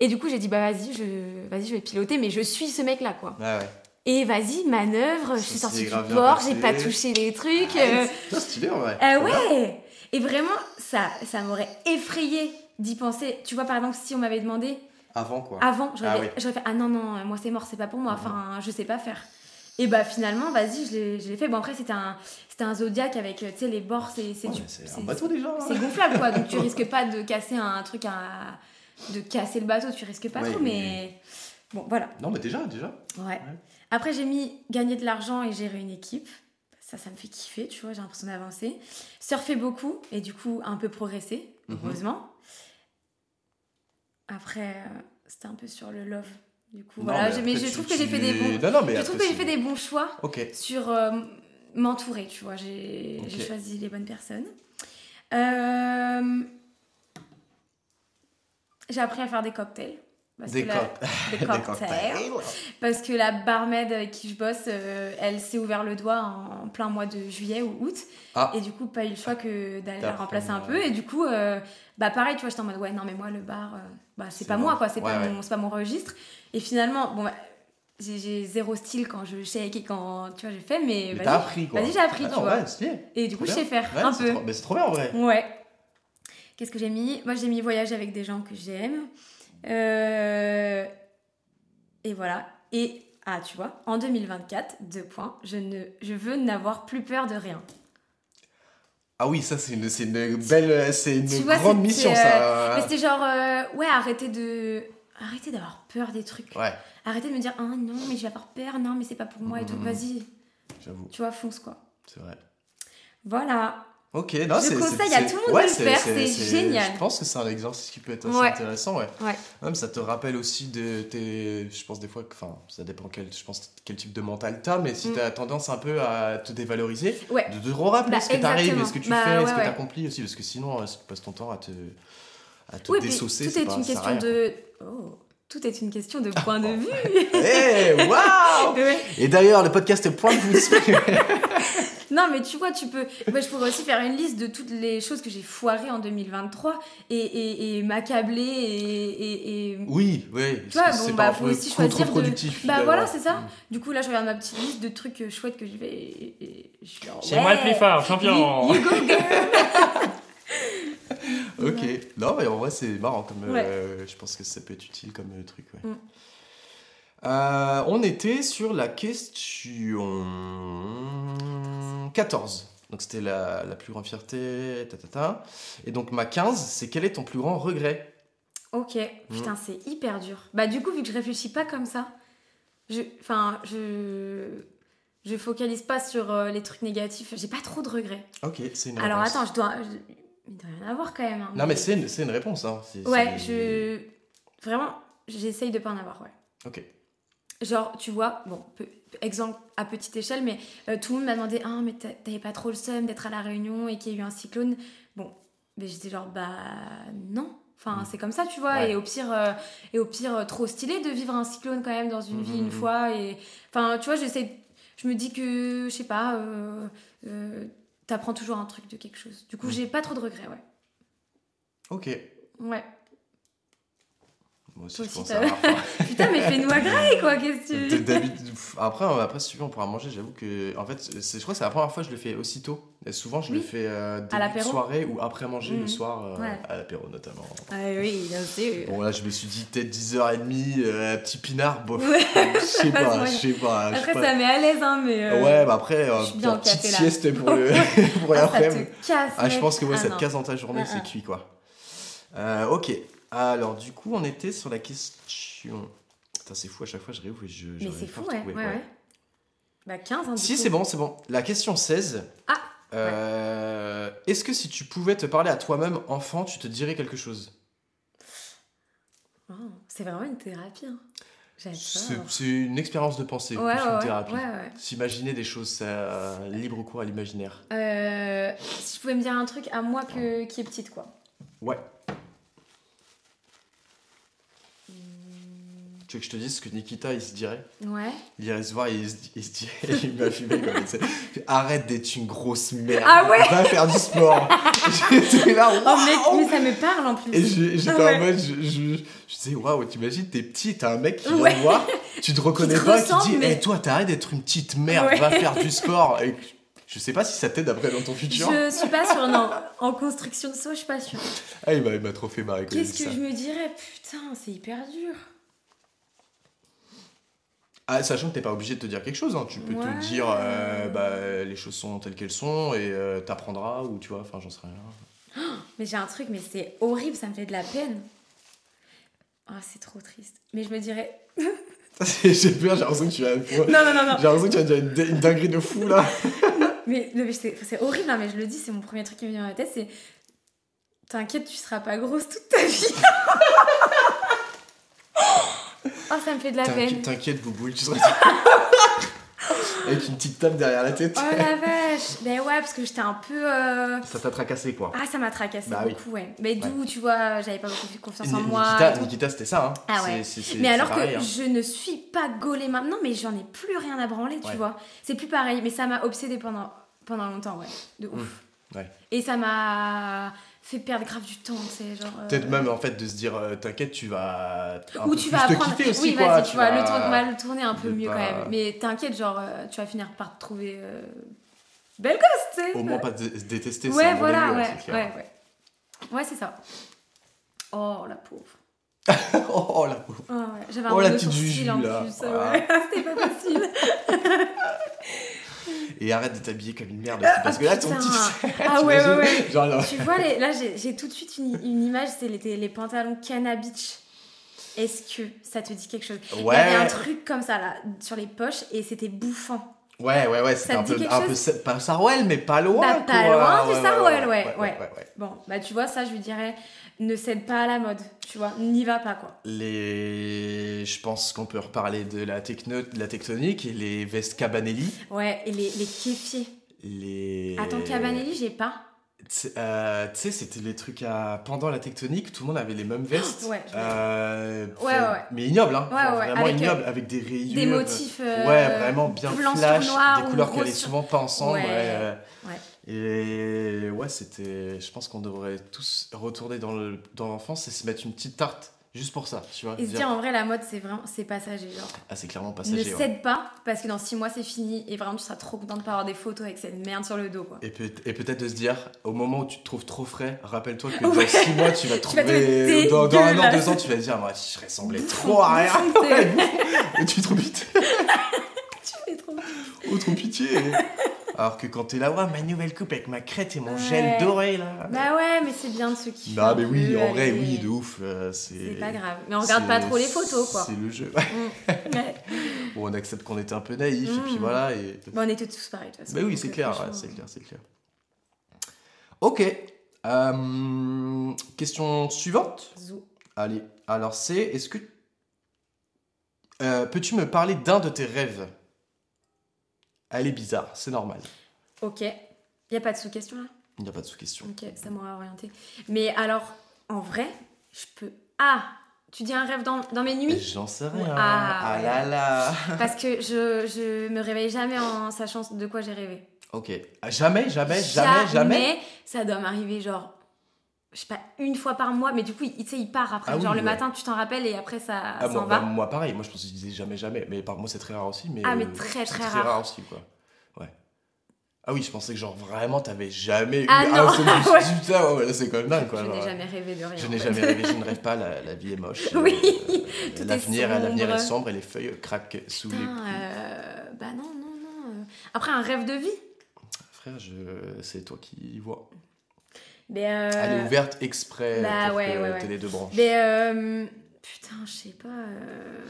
Et du coup, j'ai dit, bah vas-y, je, vas-y, je vais piloter, mais je suis ce mec-là, quoi. Ouais, ouais. Et vas-y, manœuvre, je suis sortie du port, j'ai pas touché les trucs. euh, C'est stylé, en vrai. ah ouais Et vraiment, ça, ça m'aurait effrayé d'y penser. Tu vois, par exemple, si on m'avait demandé Avant, quoi. avant, j'aurais Ah fait- oui. Mhm. j'aurais fait Ah non, non, moi c'est mort, c'est pas pour moi, enfin, je sais pas faire. Et bah finalement, vas-y, je l'ai- je l'ai fait. Bon, après, c'était un, c'était un Zodiac avec, euh, tu sais, les bords, c'est c'est Ouais, du- mais C'est c'est- un bateau déjà. hein. c'est gonflable quoi, donc tu risques pas de casser un truc, à, de casser le bateau, tu risques pas Ouais, trop, oui, mais bon, voilà. Non, mais déjà, déjà. Ouais. Après, j'ai mis gagner de l'argent et gérer une équipe. Ça, ça me fait kiffer, tu vois, j'ai l'impression d'avancer. Surfer beaucoup et du coup, un peu progresser, Mhm. heureusement. Après, euh, c'était un peu sur le love. Du coup, Non, voilà, mais je tu- trouve que j'ai tu- fait des bons. Non, non, mais Je trouve que j'ai fait des bons choix sur euh, m'entourer, tu vois. J'ai choisi les bonnes personnes. Euh, J'ai appris à faire des cocktails. Parce Des que la- des Des cocktails. cocktails. Parce que la barmaid avec qui je bosse, euh, elle s'est ouvert le doigt en plein mois de juillet ou août. Ah. Et du coup, pas eu le choix que d'aller la remplacer un peu. Et du coup, euh, bah pareil, tu vois, j'étais en mode, ouais, non, mais moi, le bar, euh, bah, c'est pas bon. moi, quoi. C'est Ouais, pas, ouais. mon- c'est pas mon registre. Et finalement, bon, bah, j'ai- zéro style quand je shake et quand, tu vois, j'ai fait, mais, Mais vas-y. t'as appris, quoi. Vas-y, j'ai appris, Ah tu non, vois. Ouais. Et du coup, je sais faire un c'est peu. trop- Mais c'est trop bien, en vrai. Ouais. Qu'est-ce que j'ai mis? Moi, j'ai mis voyager avec des gens que j'aime. Euh, Et voilà. Et, ah, tu vois, en 2024, deux points, je, ne... je veux n'avoir plus peur de rien. Ah oui, ça, c'est une, c'est une belle. C'est une Tu grande mission, euh, ça. Mais c'était genre, euh, ouais, arrêtez de. Arrêtez d'avoir peur des trucs. Ouais, Arrêtez de me dire, ah non, mais je vais avoir peur, non, mais c'est pas pour moi et tout. Mhm. Vas-y, j'avoue. tu vois, fonce quoi. C'est vrai. Voilà. Ok, non, Je conseille à tout le monde ouais, de le faire, c'est génial. Je pense que c'est un exercice qui peut être assez Ouais. intéressant, ouais. Ouais. Même ça te rappelle aussi de tes. Je pense des fois que. Enfin, ça dépend quel, je pense, quel type de mental t'as, mais si Mm. t'as tendance un peu à te dévaloriser, de te rappeler Bah, ce que t'arrives et exactement. ce que tu Bah, fais, ce que t'accomplis aussi, parce que sinon, euh, si tu passes ton temps à te. à te Oui, désaucer, tout est pas une question rien. de. Oh, tout est une question de point de vue. Eh, waouh Ouais. Et d'ailleurs, le podcast Point de vue. Non, mais tu vois, tu peux. Moi, je pourrais aussi faire une liste de toutes les choses que j'ai foirées en 2023 et, et, et m'accabler et, et, et- Oui, oui. Tu vois, bon, c'est bah, pas faut un peu aussi choisir de- contre-productif, Bah voilà, c'est ça. Du coup, là, je regarde ma petite liste de trucs euh, chouettes que je vais. Et, et je suis genre, C'est moi le plus fort, champion. You, you go, girl Ok. Non, mais en vrai, c'est marrant. Comme, Ouais. euh, je pense que ça peut être utile comme euh, truc. ouais. Mm. Euh, on était sur la question 14. Donc, c'était la, la plus grande fierté. Ta, ta, ta. Et donc, ma 15, c'est quel est ton plus grand regret? Ok, putain, c'est hyper dur. Bah, du coup, vu que je réfléchis pas comme ça, je. Enfin, je. Je focalise pas sur euh, les trucs négatifs. J'ai pas trop de regrets. Ok, c'est une Alors réponse. attends, je dois. je- Il doit y en avoir quand même. hein, Non, mais c'est une, c'est une réponse. Hein. Ouais, je. Vraiment, j'essaye de pas en avoir, ouais. Ok. Genre, tu vois, bon, peu- exemple à petite échelle, mais euh, tout le monde m'a demandé Ah, mais t'a- t'avais pas trop le seum d'être à La Réunion et qu'il y a eu un cyclone Bon, mais j'étais genre Bah non. Enfin, Mm. c'est comme ça, tu vois. Ouais. Et au pire, euh, et au pire euh, trop stylé de vivre un cyclone quand même dans une vie Mhm. une fois. Et enfin, tu vois, j'essaie. Je me dis que, je sais pas, euh, euh, t'apprends toujours un truc de quelque chose. Du coup, Mm. j'ai pas trop de regrets, ouais. Ok. Ouais. Moi aussi, Toi je aussi, pense à. Putain, mais fais-nous agréer, quoi, qu'est-ce que tu. Après, euh, après, si tu veux, on pourra manger. J'avoue que, en fait, je crois que c'est la première fois que je le fais aussitôt. Et souvent, je le fais euh, début de soirée ou après manger le Mhm. soir, euh, Ouais. à l'apéro notamment. Ah oui, bien sûr. Bon, là, je me suis dit peut-être 10h30, euh, petit pinard, bof. Ouais, je sais pas, je sais pas. Après, pas. ça met à l'aise, hein, mais. euh, Ouais, bah après, bien petite café, sieste pour le pour ah, l'après-midi. Ah, je pense que ouais, Ah, ça te casse dans ta journée, Ah, c'est ah. cuit quoi. Ok, alors du coup, on était sur la question. Putain, c'est fou, à chaque fois je réouvre et je. Mais c'est fou, ouais. ouais, ouais. Bah, 15, hein, Si, c'est bon, c'est bon. La question 16. Ah, Euh, Est-ce que si tu pouvais te parler à toi-même enfant, tu te dirais quelque chose? Oh, c'est vraiment une thérapie. Hein. C'est une expérience de pensée, Ouais, plus ouais, une thérapie. S'imaginer des choses, ça libre cours à l'imaginaire. Euh, si je pouvais me dire un truc à moi que, qui est petite, quoi. Ouais. Tu veux que je te dise ce que Nikita il se dirait Ouais. Il irait se voir et il se, il se dirait, il m'a fumé comme il disait, Arrête d'être une grosse merde. Ah ouais Va faire du sport. J'étais là, Oh, mec, waouh mais ça me parle en plus. Et j'étais Ah ouais. en mode, je, je, je disais, waouh, t'imagines, t'es petit, t'as un mec qui Ouais. te voir, tu te reconnais te pas, qui ressemble, dit, mais- Eh, toi, t'arrêtes d'être une petite merde, Ouais. va faire du sport. Et je sais pas si ça t'aide après dans ton futur. Je suis pas sûre, non. En construction de soi, je suis pas sûre. Ah, il m'a, trop fait marrer Qu'est-ce que ça. je me dirais? Putain, c'est hyper dur. Ah, sachant que t'es pas obligé de te dire quelque chose, hein. tu peux Ouais. te dire, euh, bah, les choses sont telles qu'elles sont et euh, t'apprendras, ou tu vois, enfin, j'en sais rien. Mais j'ai un truc, mais c'est horrible, ça me fait de la peine. Ah, c'est trop triste. Mais je me dirais. J'ai peur, j'ai l'impression que tu vas. J'ai Non, non, non, non. l'impression que tu vas dire une, une dinguerie de fou là. Mais, mais c'est c'est horrible, hein, mais je le dis, c'est mon premier truc qui me vient dans la tête, c'est... T'inquiète, tu seras pas grosse toute ta vie. Oh, ça me fait de la T'inquiète, peine. t'inquiète, Bouboule, tu seras. Avec une petite tape derrière la tête. Oh la vache Ben ouais, parce que j'étais un peu... euh, Ça t'a tracassé quoi. Ah, ça m'a tracassé Bah oui. beaucoup, ouais. Mais d'où, tu vois, j'avais pas beaucoup confiance en moi. Nikita. Nikita, c'était ça, hein. Ah ouais. Mais alors pareil, que hein. je ne suis pas gaulée maintenant, mais j'en ai plus rien à branler, tu Ouais. vois. C'est plus pareil, mais ça m'a obsédée pendant, pendant longtemps, ouais. De ouf. Mmh, ouais. Et ça m'a fait perdre grave du temps, tu sais, genre... euh, Peut-être même en fait de se dire, euh, t'inquiète, tu vas. un Ou tu vas apprendre... aussi, oui, vas-y, tu, vas- le tourner un peu mieux pas- quand même. Mais t'inquiète, genre, euh, tu vas finir par te trouver... euh, Belle gosse, tu sais Au moins pas se détester. c'est Ouais, bon voilà, début, hein, ouais, c'est ouais, ouais. Ouais, c'est ça. Oh, la pauvre. oh la pauvre. Ah ouais, J'avais un Oh, la petite sourcil en plus. Ouais, c'était pas facile. Et arrête de t'habiller comme une merde. Parce que là, ton petit. Ah ouais, ouais, ouais. Genre là. tu vois, les- là, j'ai tout de suite une, une image, c'est les, les pantalons Cana Beach. Est-ce que ça te dit quelque chose? Il y Ouais. avait un truc comme ça, là, sur les poches, et c'était bouffant. Ouais, ouais, ouais, c'était un peu, un peu, pas Sarwell, mais pas loin. Bah, pas quoi. loin du Ouais, Sarwell, ouais, ouais, ouais. ouais. Bon, bah tu vois, ça, je lui dirais, ne cède pas à la mode, tu vois, n'y va pas, quoi. Les... Je pense qu'on peut reparler de la, techno... de la tectonique et les vestes Cabanelli. Ouais, et les, les kéfiers. Les... Attends, Cabanelli, j'ai pas. Tu sais, euh, tu sais, c'était les trucs à... Pendant la tectonique, tout le monde avait les mêmes vestes. Ouais, je Euh, Ouais, ouais, ouais. mais ignoble, hein. Ouais, ouais, vraiment avec, euh, ignoble, avec des rayures. Des euh, motifs. euh, Ouais, vraiment bien blanc sur flash, noir des ou couleurs allaient sur- souvent pas ensemble. Ouais, euh, ouais. Et ouais, c'était. Je pense qu'on devrait tous retourner dans le- dans l'enfance et se mettre une petite tarte juste pour ça, tu vois. Et se Dire, dire en vrai, la mode, c'est vraiment. C'est passager. Genre. Ah, c'est clairement Ne passager. ouais. cède pas, parce que dans 6 mois, c'est fini. Et vraiment, tu seras trop content de pas avoir des photos avec cette merde sur le dos, quoi. Et, peut- et peut-être de se dire, au moment où tu te trouves trop frais, rappelle-toi que Ouais. dans 6 mois, tu vas te Tu vas te trouver. mettre dans, dans un an, deux ans, tu vas te dire, moi, je ressemblais trop à rien. Et tu es trop vite. tu fais trop. Oh, trop pitié. Alors que quand t'es là, ouais, ma nouvelle coupe avec ma crête et mon Ouais. gel doré, là. Bah ouais, mais c'est bien de ceux qui. Bah, mais oui, en vrai, oui, de ouf. euh, C'est pas grave. Mais on regarde pas trop les photos, quoi. C'est le jeu. Mm. Ouais. Bon, on accepte qu'on était un peu naïf, et puis Mm. voilà. Et... On était tous pareils, de toute façon. Bah oui, c'est euh, clair, ouais, c'est clair, c'est clair. Ok. euh, question suivante. zou. Allez, alors c'est, est-ce que... Euh, Peux-tu me parler d'un de tes rêves? Elle est bizarre, c'est normal. Ok. Y a pas de sous-question là? Il n'y a pas de sous-question. Ok, ça m'aura orienté. Mais alors, en vrai, je peux. Ah Tu dis un rêve dans, dans mes nuits? J'en sais rien. Ah, Ah, ouais. là là. Parce que je, je me réveille jamais en sachant de quoi j'ai rêvé. Ok. Ah, Jamais, jamais, jamais, jamais. Ça doit m'arriver genre, je sais pas, une fois par mois, mais du coup, il, tu sais, il part après. Ah oui, genre le ouais. matin, tu t'en rappelles et après, ça Ah, s'en va. bah, moi, pareil, moi je pense que je disais jamais, jamais. Mais par moi c'est très rare aussi. Mais, Ah, mais euh, très, très très rare. rare aussi, quoi. Ouais. Ah oui, je pensais que genre vraiment t'avais jamais Ah, eu non. un seul Ouais. putain, ouais, ouais, là c'est quand même dingue, quoi. je n'ai jamais rêvé de rien. Je n'ai jamais rêvé, je ne rêve pas, la, la vie est moche. Oui, Euh, l'avenir, l'avenir est sombre. et les feuilles craquent sous les Putain, euh, bah non, non, non. euh. Après, un rêve de vie? Frère, je... c'est toi qui vois. Euh, Elle est ouverte exprès bah, pour ouais, que ouais, ouais. les deux branches. Mais euh, putain, je sais pas. euh,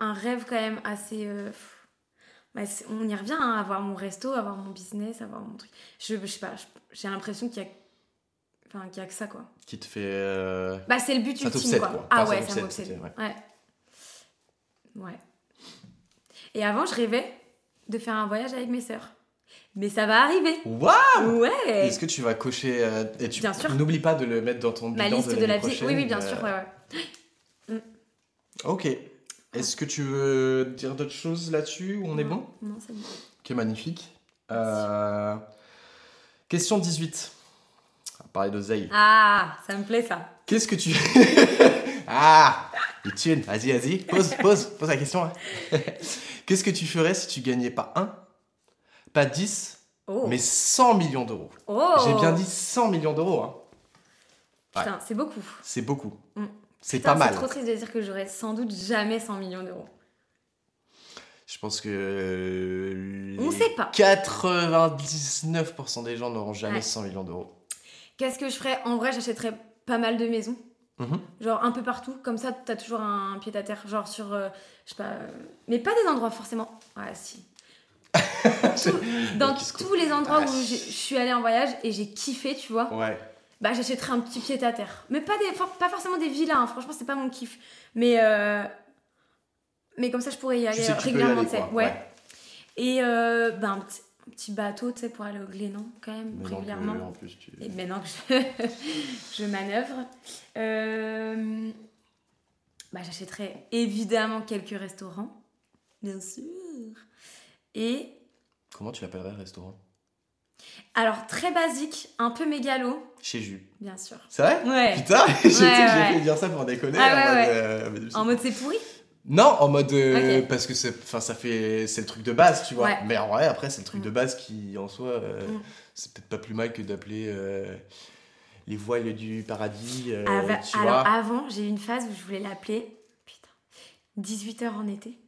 un rêve quand même assez. euh, bah, on y revient, hein, avoir mon resto, avoir mon business, avoir mon truc. Je, je sais pas, j'ai l'impression qu'il y a. Enfin, qu'il y a que ça, quoi. Qui te fait. Bah, c'est le but Ça ultime, quoi. quoi. Ah Enfin, ouais, ça m'obsède. Ouais. Ouais. Et avant, je rêvais de faire un voyage avec mes sœurs. Mais ça va arriver. Waouh Ouais. Est-ce que tu vas cocher. euh, et tu... Bien sûr. N'oublie pas de le mettre dans ton Ma bilan liste de, la vie. Oui, oui, bien euh, sûr. Ouais, ouais. Ok. Est-ce que tu veux dire d'autres choses là-dessus ou on est bon? Non, c'est bon. Ok, magnifique. Euh, Question 18. On va parler d'oseille. Ah, ça me plaît ça. Qu'est-ce que tu. ah. Vas-y, vas-y. Pose, pose, pose la question. hein. Qu'est-ce que tu ferais si tu gagnais pas 1, pas 10, Oh. mais 100 millions d'euros Oh. J'ai bien dit 100 millions d'euros. Hein. Putain, c'est beaucoup. C'est beaucoup. Mm. C'est pas mal. C'est trop triste de dire que j'aurais sans doute jamais 100 millions d'euros. Je pense que. euh, On sait pas. 99% des gens n'auront jamais Ouais. 100 millions d'euros. Qu'est-ce que je ferais? En vrai, j'achèterais pas mal de maisons. Mhm. Genre un peu partout. Comme ça, t'as toujours un pied à terre. Genre sur. euh, je sais pas. euh, mais pas des endroits forcément. Ouais, si. Dans tous les endroits Ah, où je suis allée en voyage et j'ai kiffé, tu vois, Ouais. bah j'achèterais un petit pied à terre. Mais pas, des, for- pas forcément des villas, hein. franchement, c'est pas mon kiff. Mais, euh, mais comme ça, je pourrais y aller tu régulièrement, tu sais. Ouais. Ouais. Et euh, bah, un, petit, un petit bateau, tu sais, pour aller au Glénan, quand même, Mais non, régulièrement. que, en plus, tu... Et maintenant que je, je manœuvre, euh, bah, j'achèterais évidemment quelques restaurants, bien sûr. Et Comment tu l'appellerais le restaurant? Alors, très basique, un peu mégalo, Chez Jus. bien sûr. C'est vrai? Ouais. Putain, j'ai Ouais, fait dire ça pour déconner. Ah en ouais, mode, euh, En mode c'est pourri? Non, en mode euh, parce que c'est, enfin, ça fait, c'est le truc de base, tu vois. Ouais. Mais en vrai, après, c'est le truc Mm. de base qui, en soi, euh, Mm. c'est peut-être pas plus mal que d'appeler euh, les voiles du paradis. euh, Ava- tu Alors vois. avant, j'ai eu une phase où je voulais l'appeler putain, 18h en été.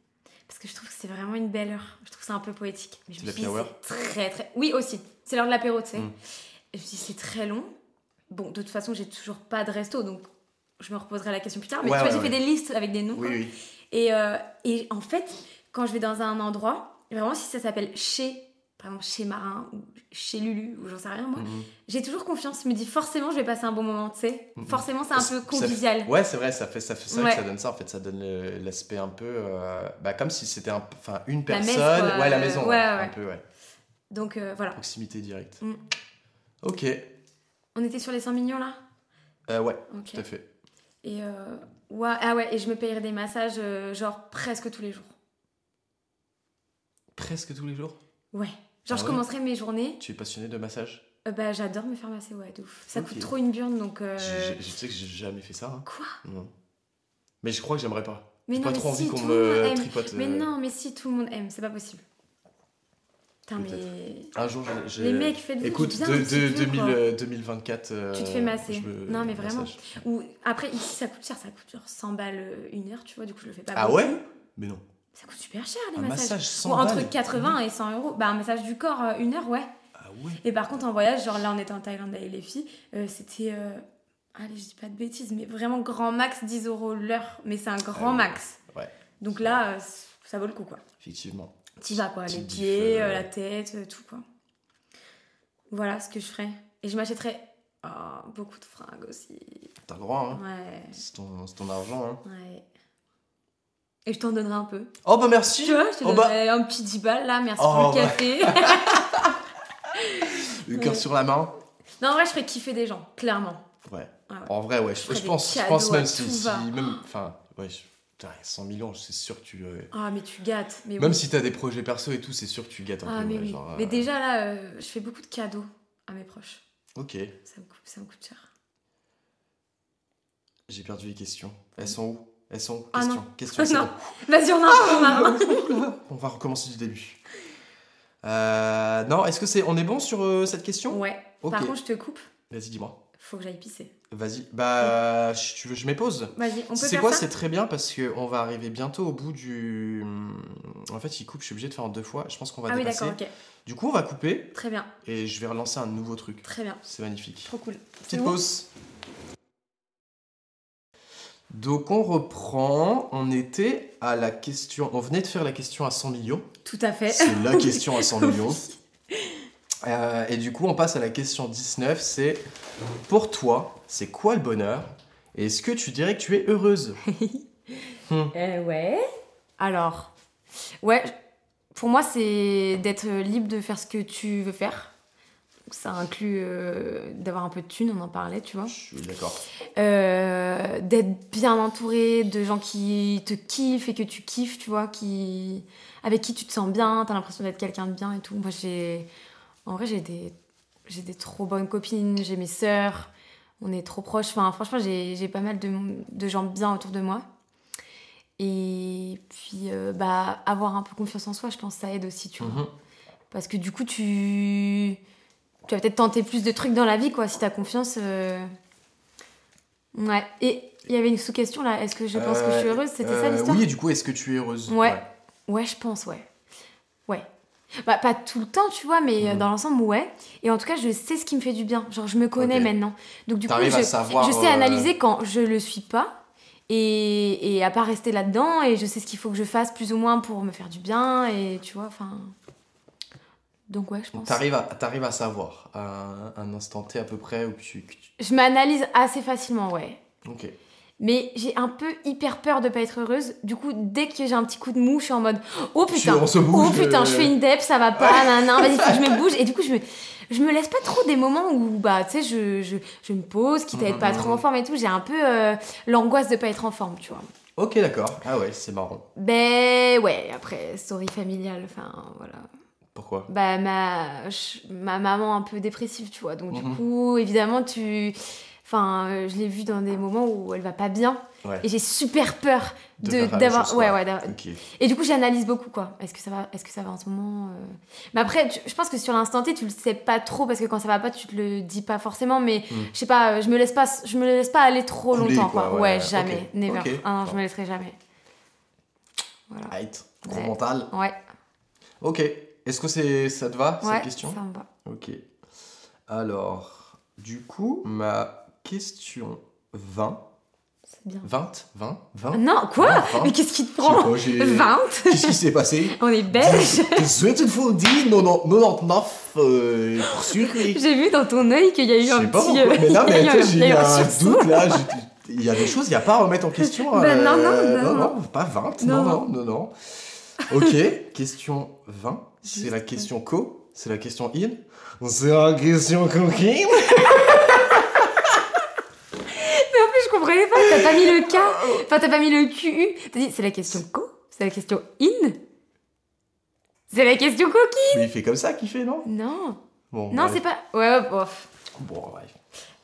Parce que je trouve que c'est vraiment une belle heure. Je trouve ça un peu poétique. Mais je me la suis dit, très très. Oui, aussi. C'est l'heure de l'apéro, tu sais. Mm. Et je me suis dit, c'est très long. Bon, de toute façon, j'ai toujours pas de resto, donc je me reposerai la question plus tard. Mais Ouais, tu vois, ouais, j'ai fait des listes avec des noms. Oui, oui. Et, euh, et en fait, quand je vais dans un endroit, vraiment, si ça s'appelle chez, par exemple, chez Marin ou chez Lulu, ou j'en sais rien, moi, Mhm. j'ai toujours confiance. Je me dis, forcément, je vais passer un bon moment, tu sais. Mhm. Forcément, c'est un Ça- peu convivial. Ouais, c'est vrai, ça fait ça, fait ça Ouais. que ça donne ça. En fait, ça donne l'aspect un peu, euh, bah, comme si c'était un, enfin, une La personne. messe, quoi. Ouais, la maison. Ouais, ouais. Un peu, ouais. Donc euh, voilà. Proximité directe. Mm. Ok. On était sur les 100 millions là? Euh, ouais, tout à fait. Et euh, ouais, ah ouais, et je me payerais des massages euh, genre presque tous les jours. Presque tous les jours? Ouais. Genre Ah je ouais commencerais mes journées. Tu es passionné de massage? Euh, bah j'adore me faire masser, ouais, de ouf. Ça coûte trop une burne donc. euh, Je sais que j'ai jamais fait ça. hein. Quoi? Non. Mais je crois que j'aimerais pas. Mais non, pas mais trop envie si, qu'on le monde me tripote. Mais euh, non, mais si tout le monde aime, c'est pas possible. Putain, mais. Un jour, j'ai-. Les mecs, faites-vous Écoute, de, petit de- peu, 2000, quoi. euh, 2024. euh, Tu te fais masser. me- Non, mais vraiment. massage. Ou après, ici ça coûte cher, ça coûte genre 100 balles une heure, tu vois, du coup je le fais pas. Ah beaucoup. ouais? Mais non. Ça coûte super cher les Un massages. massage sans Ou entre balles. 80 et 100 euros. Bah, un massage du corps, euh, une heure, ouais. Ah ouais Et par contre, en voyage, genre là, on était en Thaïlande avec les filles, euh, c'était. euh, Allez, je dis pas de bêtises, mais vraiment grand max 10 euros l'heure. Mais c'est un grand Ah max. Ouais. Donc là, ça vaut le coup, quoi. Effectivement. T'y vas, quoi. Les pieds, la tête, tout, quoi. Voilà ce que je ferais. Et je m'achèterais ah, beaucoup de fringues aussi. T'as le droit, hein. Ouais, C'est ton, c'est ton argent, hein. ouais. Et je t'en donnerai un peu. Oh bah merci Tu vois, je te Oh bah- donnerai un petit 10 balles là, merci Oh, pour le bah. café. Le cœur Ouais. sur la main. non, en vrai, je ferais kiffer des gens, clairement. Ouais. Ah ouais. En vrai, ouais. Je, pense, je pense même si, même, enfin, ouais, je- putain, 100 millions, c'est sûr que tu. euh, Ah, mais tu gâtes. Mais Même oui. si t'as des projets perso et tout, c'est sûr que tu gâtes un Ah, peu. mais ouais, oui. genre, Mais euh, déjà là, euh, je fais beaucoup de cadeaux à mes proches. Ok, Ça me coûte, ça me coûte cher. j'ai perdu les questions. Elles sont où? Elles sont où Ah, non. Non. bon. Vas-y, on a un marin. On va recommencer du début. Euh, non, est-ce que c'est. On est bon sur euh, cette question? Ouais. Par contre, je te coupe. Vas-y, dis-moi. Faut que j'aille pisser. Vas-y. Bah, tu veux, je m'épose? Vas-y, on peut C'est faire quoi ça C'est très bien parce qu'on va arriver bientôt au bout du. En fait, il coupe, je suis obligé de faire en deux fois. Je pense qu'on va Ah oui, dépasser. d'accord, ok. Du coup, on va couper Très bien, et je vais relancer un nouveau truc. très bien. C'est magnifique. Trop cool. Petite bon pause. Donc on reprend. On était à la question. On venait de faire la question à 100 millions. Tout à fait. C'est la question à 100 millions. Euh, et du coup, on passe à la question 19. C'est pour toi, c'est quoi le bonheur? Et est-ce que tu dirais que tu es heureuse? Euh, ouais. Alors, ouais, pour moi, c'est d'être libre de faire ce que tu veux faire. Ça inclut euh, d'avoir un peu de thunes, on en parlait, tu vois. Je suis d'accord. Euh, d'être bien entouré de gens qui te kiffent et que tu kiffes, tu vois, qui... avec qui tu te sens bien, t'as l'impression d'être quelqu'un de bien et tout. Moi, j'ai. En vrai, j'ai des... j'ai des trop bonnes copines, j'ai mes sœurs, on est trop proches. Enfin, franchement, j'ai pas mal de, de gens bien autour de moi. Et puis, euh, bah, avoir un peu confiance en soi, je pense que ça aide aussi, tu vois. Mhm. Parce que du coup, tu, tu vas peut-être tenter plus de trucs dans la vie, quoi, si t'as confiance. euh. Ouais. Et il y avait une sous-question là. Est-ce que je pense que je suis Euh, heureuse? C'était ça euh, l'histoire? Oui, et du coup, est-ce que tu es heureuse? Ouais. Ouais, je pense, ouais. Ouais. Bah, pas tout le temps, tu vois, mais Mhm. dans l'ensemble, ouais. Et en tout cas, je sais ce qui me fait du bien. Genre, je me connais maintenant. Donc, du coup, je, à savoir, je sais euh, analyser quand je le suis pas. Et, et à pas rester là-dedans. Et je sais ce qu'il faut que je fasse plus ou moins pour me faire du bien. Et tu vois, enfin. Donc, ouais, je pense. T'arrives à, t'arrives à savoir à un, instant T à peu près où tu. Je m'analyse assez facilement, ouais. Ok. Mais j'ai un peu hyper peur de pas être heureuse. Du coup, dès que j'ai un petit coup de mou, je suis en mode Oh putain, on se bouge, oh putain, euh. je fais une dep, ça va pas, nan, vas-y, faut que je me bouge. Et du coup, je me, je me laisse pas trop des moments où, bah, tu sais, je, je, je me pose, quitte à être pas Mhm. trop en forme et tout. J'ai un peu euh, l'angoisse de pas être en forme, tu vois. Ok, d'accord. Ah ouais, c'est marrant. Ben ouais, après, story familiale, enfin voilà. Pourquoi? Bah, ma, je- ma maman un peu dépressive, tu vois. Donc, du Mhm. coup, évidemment, tu. Enfin, je l'ai vue dans des moments où elle va pas bien. Ouais. Et j'ai super peur De d'avoir. ouais, ouais. Et du coup, j'analyse beaucoup, quoi. Est-ce que ça va, est-ce que ça va en ce moment euh? Mais après, tu- je pense que sur l'instant T, tu le sais pas trop parce que quand ça va pas, tu te le dis pas forcément. Mais Mm. je sais pas, euh, je me laisse pas, je me laisse pas aller trop Couler, longtemps, quoi, quoi. ouais, jamais, Ok. never. Ah non, je me laisserai jamais. Voilà. Right. Gros mental. Ouais, Ok. Est-ce que c'est, ça te va, ouais, cette question ça me va. Ok. Alors, du coup, ma question 20. C'est bien. 20 20 20 Ah Non, quoi Non, vingt. Mais qu'est-ce qui te prend pas, j'ai- 20 Qu'est-ce qui s'est passé On est belge 18 fois 10, 99 euh, pour sûr. J'ai vu dans ton œil qu'il y a eu un sais pas petit. pourquoi. euh, Mais non, a mais tu sais, j'ai eu un un doute là. Il y a des choses, il n'y a pas à remettre en question. Bah, non, non, euh, non, non, non. pas 20. Non, Non, non, non, non. Ok, question 20. C'est la question co. C'est la question in. C'est la question coquine. Mais en plus, je comprenais pas, t'as pas mis le K, enfin t'as pas mis le QU. T'as dit, c'est la question co, c'est la question in, c'est la question coquine. Mais il fait comme ça qu'il fait, non? Non, Bon, non, ouais. c'est pas. Ouais, ouais, bof. Bon, ouais.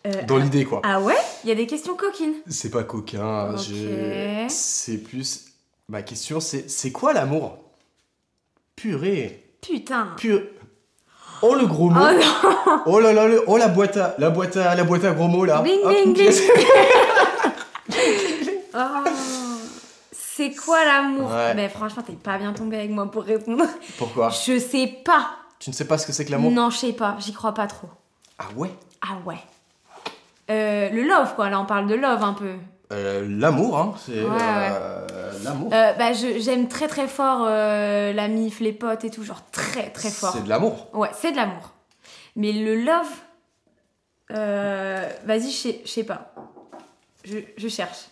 Euh, Dans l'idée, quoi. ah ouais? Il y a des questions coquines. C'est pas coquin. Ok. je- C'est plus. Ma question, c'est c'est quoi l'amour? Purée. Putain. Pur. Oh le gros mot. Oh non Oh là là, le- oh la boîte à la boîte à la boîte à gros mots là. Bling, Hop, bling, bling. Oh. C'est quoi l'amour? Ouais. Mais franchement, t'es pas bien tombé avec moi pour répondre. Pourquoi? Je sais pas. Tu ne sais pas ce que c'est que l'amour? Non, je sais pas. J'y crois pas trop. Ah ouais? Ah ouais. Euh, le love, quoi. Là, on parle de love un peu. Euh, l'amour, hein. C'est Ouais, euh, l'amour. Euh, bah, j'aime très très fort euh, la mif, les potes et tout. Genre très très fort. C'est de l'amour. Ouais, c'est de l'amour. Mais le love, vas-y, je sais- pas. Je, je cherche.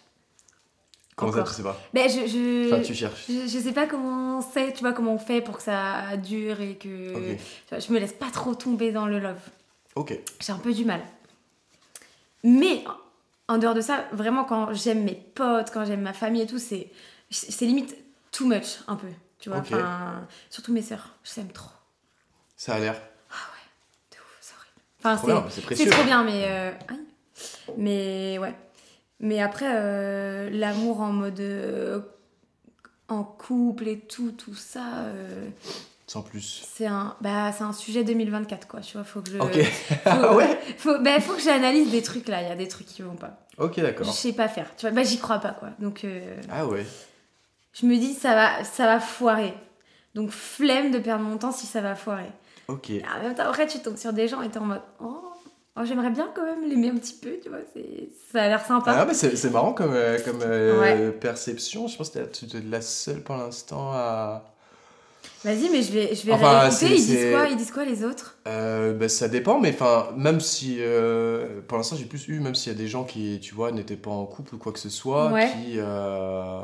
Comment Encore. ça, tu sais pas Ben, je, je, Enfin, tu cherches. je, je sais pas comment c'est, tu vois, comment on fait pour que ça dure et que. Ok. tu vois, je me laisse pas trop tomber dans le love. Ok. J'ai un peu du mal. Mais, en dehors de ça, vraiment, quand j'aime mes potes, quand j'aime ma famille et tout, c'est c'est limite too much, un peu. Tu vois, enfin, surtout mes sœurs, je les aime trop. Ça a l'air. De ouf, c'est horrible. Enfin, Trop bien, c'est- c'est trop bien, mais. euh, aïe. Mais ouais. Mais après, euh, l'amour en mode. euh, en couple et tout, tout ça. Sans plus. c'est un, bah, c'est un sujet 2024, quoi. Tu vois, faut que je. Ok. Faut, Ah ouais faut, bah, faut que j'analyse des trucs là. Il y a des trucs qui vont pas. Ok, Je d'accord. sais pas faire. Tu vois, bah, j'y crois pas, quoi. Donc, euh, Ah ouais. je me dis, ça va, ça va foirer. Donc, flemme de perdre mon temps si ça va foirer. Ok. Et en même temps, après, tu tombes sur des gens et t'es en mode Oh, oh, j'aimerais bien quand même l'aimer un petit peu, tu vois. Ça a l'air sympa. Ah, mais c'est marrant comme, euh, comme euh, perception. Je pense que tu es la seule pour l'instant à. Vas-y, mais je vais, je vais Enfin, réécouter. Ils disent quoi Ils disent quoi les autres? Euh, bah, ça dépend, mais enfin, même si. euh, pour l'instant, j'ai plus eu, même s'il y a des gens qui, tu vois, n'étaient pas en couple ou quoi que ce soit, Ouais. qui. euh,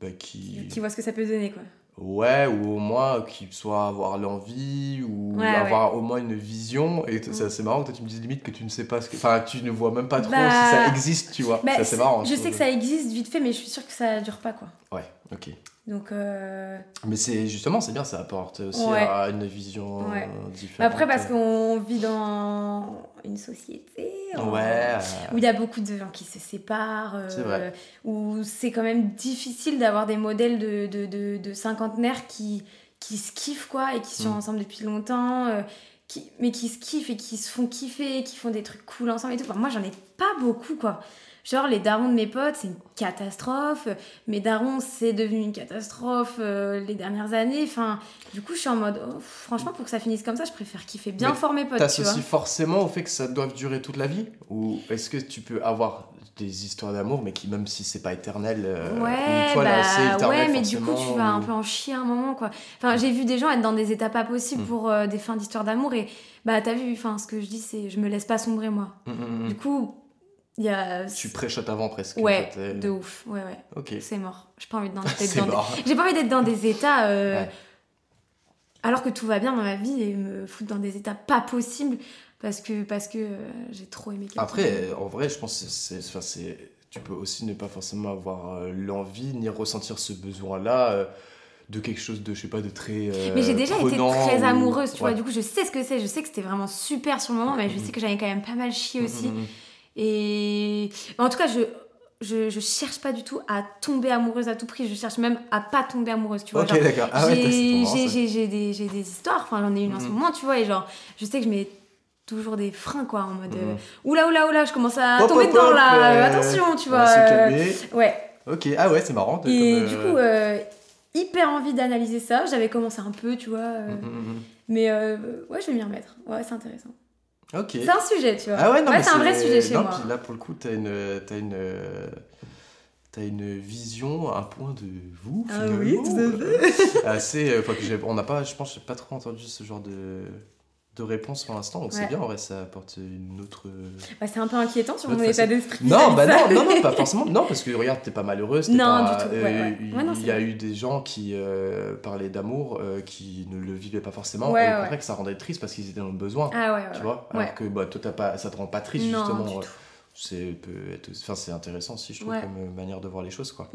bah, qui. Qui voient ce que ça peut donner, quoi. Ouais, ou au moins qui soit avoir l'envie ou Ouais, avoir au moins une vision. Et t- c'est assez marrant que toi tu me dises limite que tu ne sais pas ce que. Enfin, tu ne vois même pas trop Bah, si ça existe, tu vois. Bah, c'est marrant. Je sais que ça existe vite fait, mais je suis sûre que ça dure pas, quoi. Ouais, ok. Donc, euh, Mais c'est justement, c'est bien, ça apporte aussi Ouais. à une vision Ouais. différente. Après, parce qu'on vit dans une société Ouais. où il y a beaucoup de gens qui se séparent, euh, où c'est quand même difficile d'avoir des modèles de, de, de, de cinquantenaires qui, qui se kiffent, quoi, et qui sont Mm. ensemble depuis longtemps, euh, qui, mais qui se kiffent et qui se font kiffer, qui font des trucs cool ensemble et tout. Enfin, moi, j'en ai pas beaucoup, quoi. Genre, les darons de mes potes, c'est une catastrophe. Mes darons, c'est devenu une catastrophe euh, les dernières années. Enfin, du coup, je suis en mode, oh, franchement, pour que ça finisse comme ça, je préfère kiffer bien Mais fort mes potes. T'associes forcément au fait que ça doit durer toute la vie? Ou est-ce que tu peux avoir des histoires d'amour, mais qui, même si c'est pas éternel, euh, Ouais, là, bah, éternel ouais, mais du coup, tu vas un peu en chier un moment, quoi. Enfin, j'ai vu des gens être dans des états pas possibles Mm. pour euh, des fins d'histoire d'amour et bah, t'as vu, enfin, ce que je dis, c'est je me laisse pas sombrer, moi. Mm, mm. Du coup, y a. Tu préchotes avant presque. Ouais, en fait, euh, de ouf, ouais, ouais. Ok. C'est mort. J'ai pas envie d'être dans, des... J'ai pas envie d'être dans des états. euh, Ouais. Alors que tout va bien dans ma vie et me foutre dans des états pas possibles parce que, parce que euh, j'ai trop aimé quelqu'un. Après, en vrai, je pense que c'est, enfin, c'est, tu peux aussi ne pas forcément avoir euh, l'envie ni ressentir ce besoin-là de quelque chose de, je sais pas, de très. euh, Mais j'ai déjà été très ou- amoureuse, tu vois. Du coup, je sais ce que c'est. Je sais que c'était vraiment super sur le moment, mais je sais que j'avais quand même pas mal chié aussi. Mm, mm, mm. Et en tout cas, je, je, je cherche pas du tout à tomber amoureuse à tout prix. Je cherche même à pas tomber amoureuse, tu vois. Ok, d'accord. Ah ouais, j'ai- des, histoires, enfin j'en ai une en ce Mhm. moment, tu vois, et genre, je sais que je mets toujours des freins, quoi, en mode, euh, Mhm. oula, oula, oula, je commence à Hop, tomber hop, dedans, hop, là, euh, euh, attention, tu vois. se euh, ouais, Ok, ah ouais, c'est marrant. et comme, du euh, coup, euh, hyper envie d'analyser ça, j'avais commencé un peu, tu vois, euh, mm, mm. mais euh, ouais, je vais m'y remettre, ouais, c'est intéressant. Ok. C'est un sujet, tu vois. Ah ouais, non, c'est un vrai sujet chez non, moi. puis là, pour le coup, t'as une, t'as une, t'as une vision, un point de vous. Ah oui, tout à euh, Assez, euh, enfin, que on n'a pas, je pense, j'ai pas trop entendu ce genre de, de réponse pour l'instant, donc c'est bien. En vrai, ça apporte une autre. Bah, c'est un peu inquiétant sur mon état d'esprit. Non, bah non, non, non, pas forcément. Non, parce que regarde, t'es pas malheureuse. Non, pas- du tout, euh, ouais. Il Ouais, y a vrai. eu des gens qui euh, parlaient d'amour, euh, qui ne le vivaient pas forcément. Et contraire, que ça rendait triste parce qu'ils étaient dans le besoin. Ah ouais, ouais. Tu vois. Alors que bah, toi, t'as pas, ça te rend pas triste, non, justement. euh, c'est enfin c'est intéressant aussi je trouve comme euh, manière de voir les choses quoi.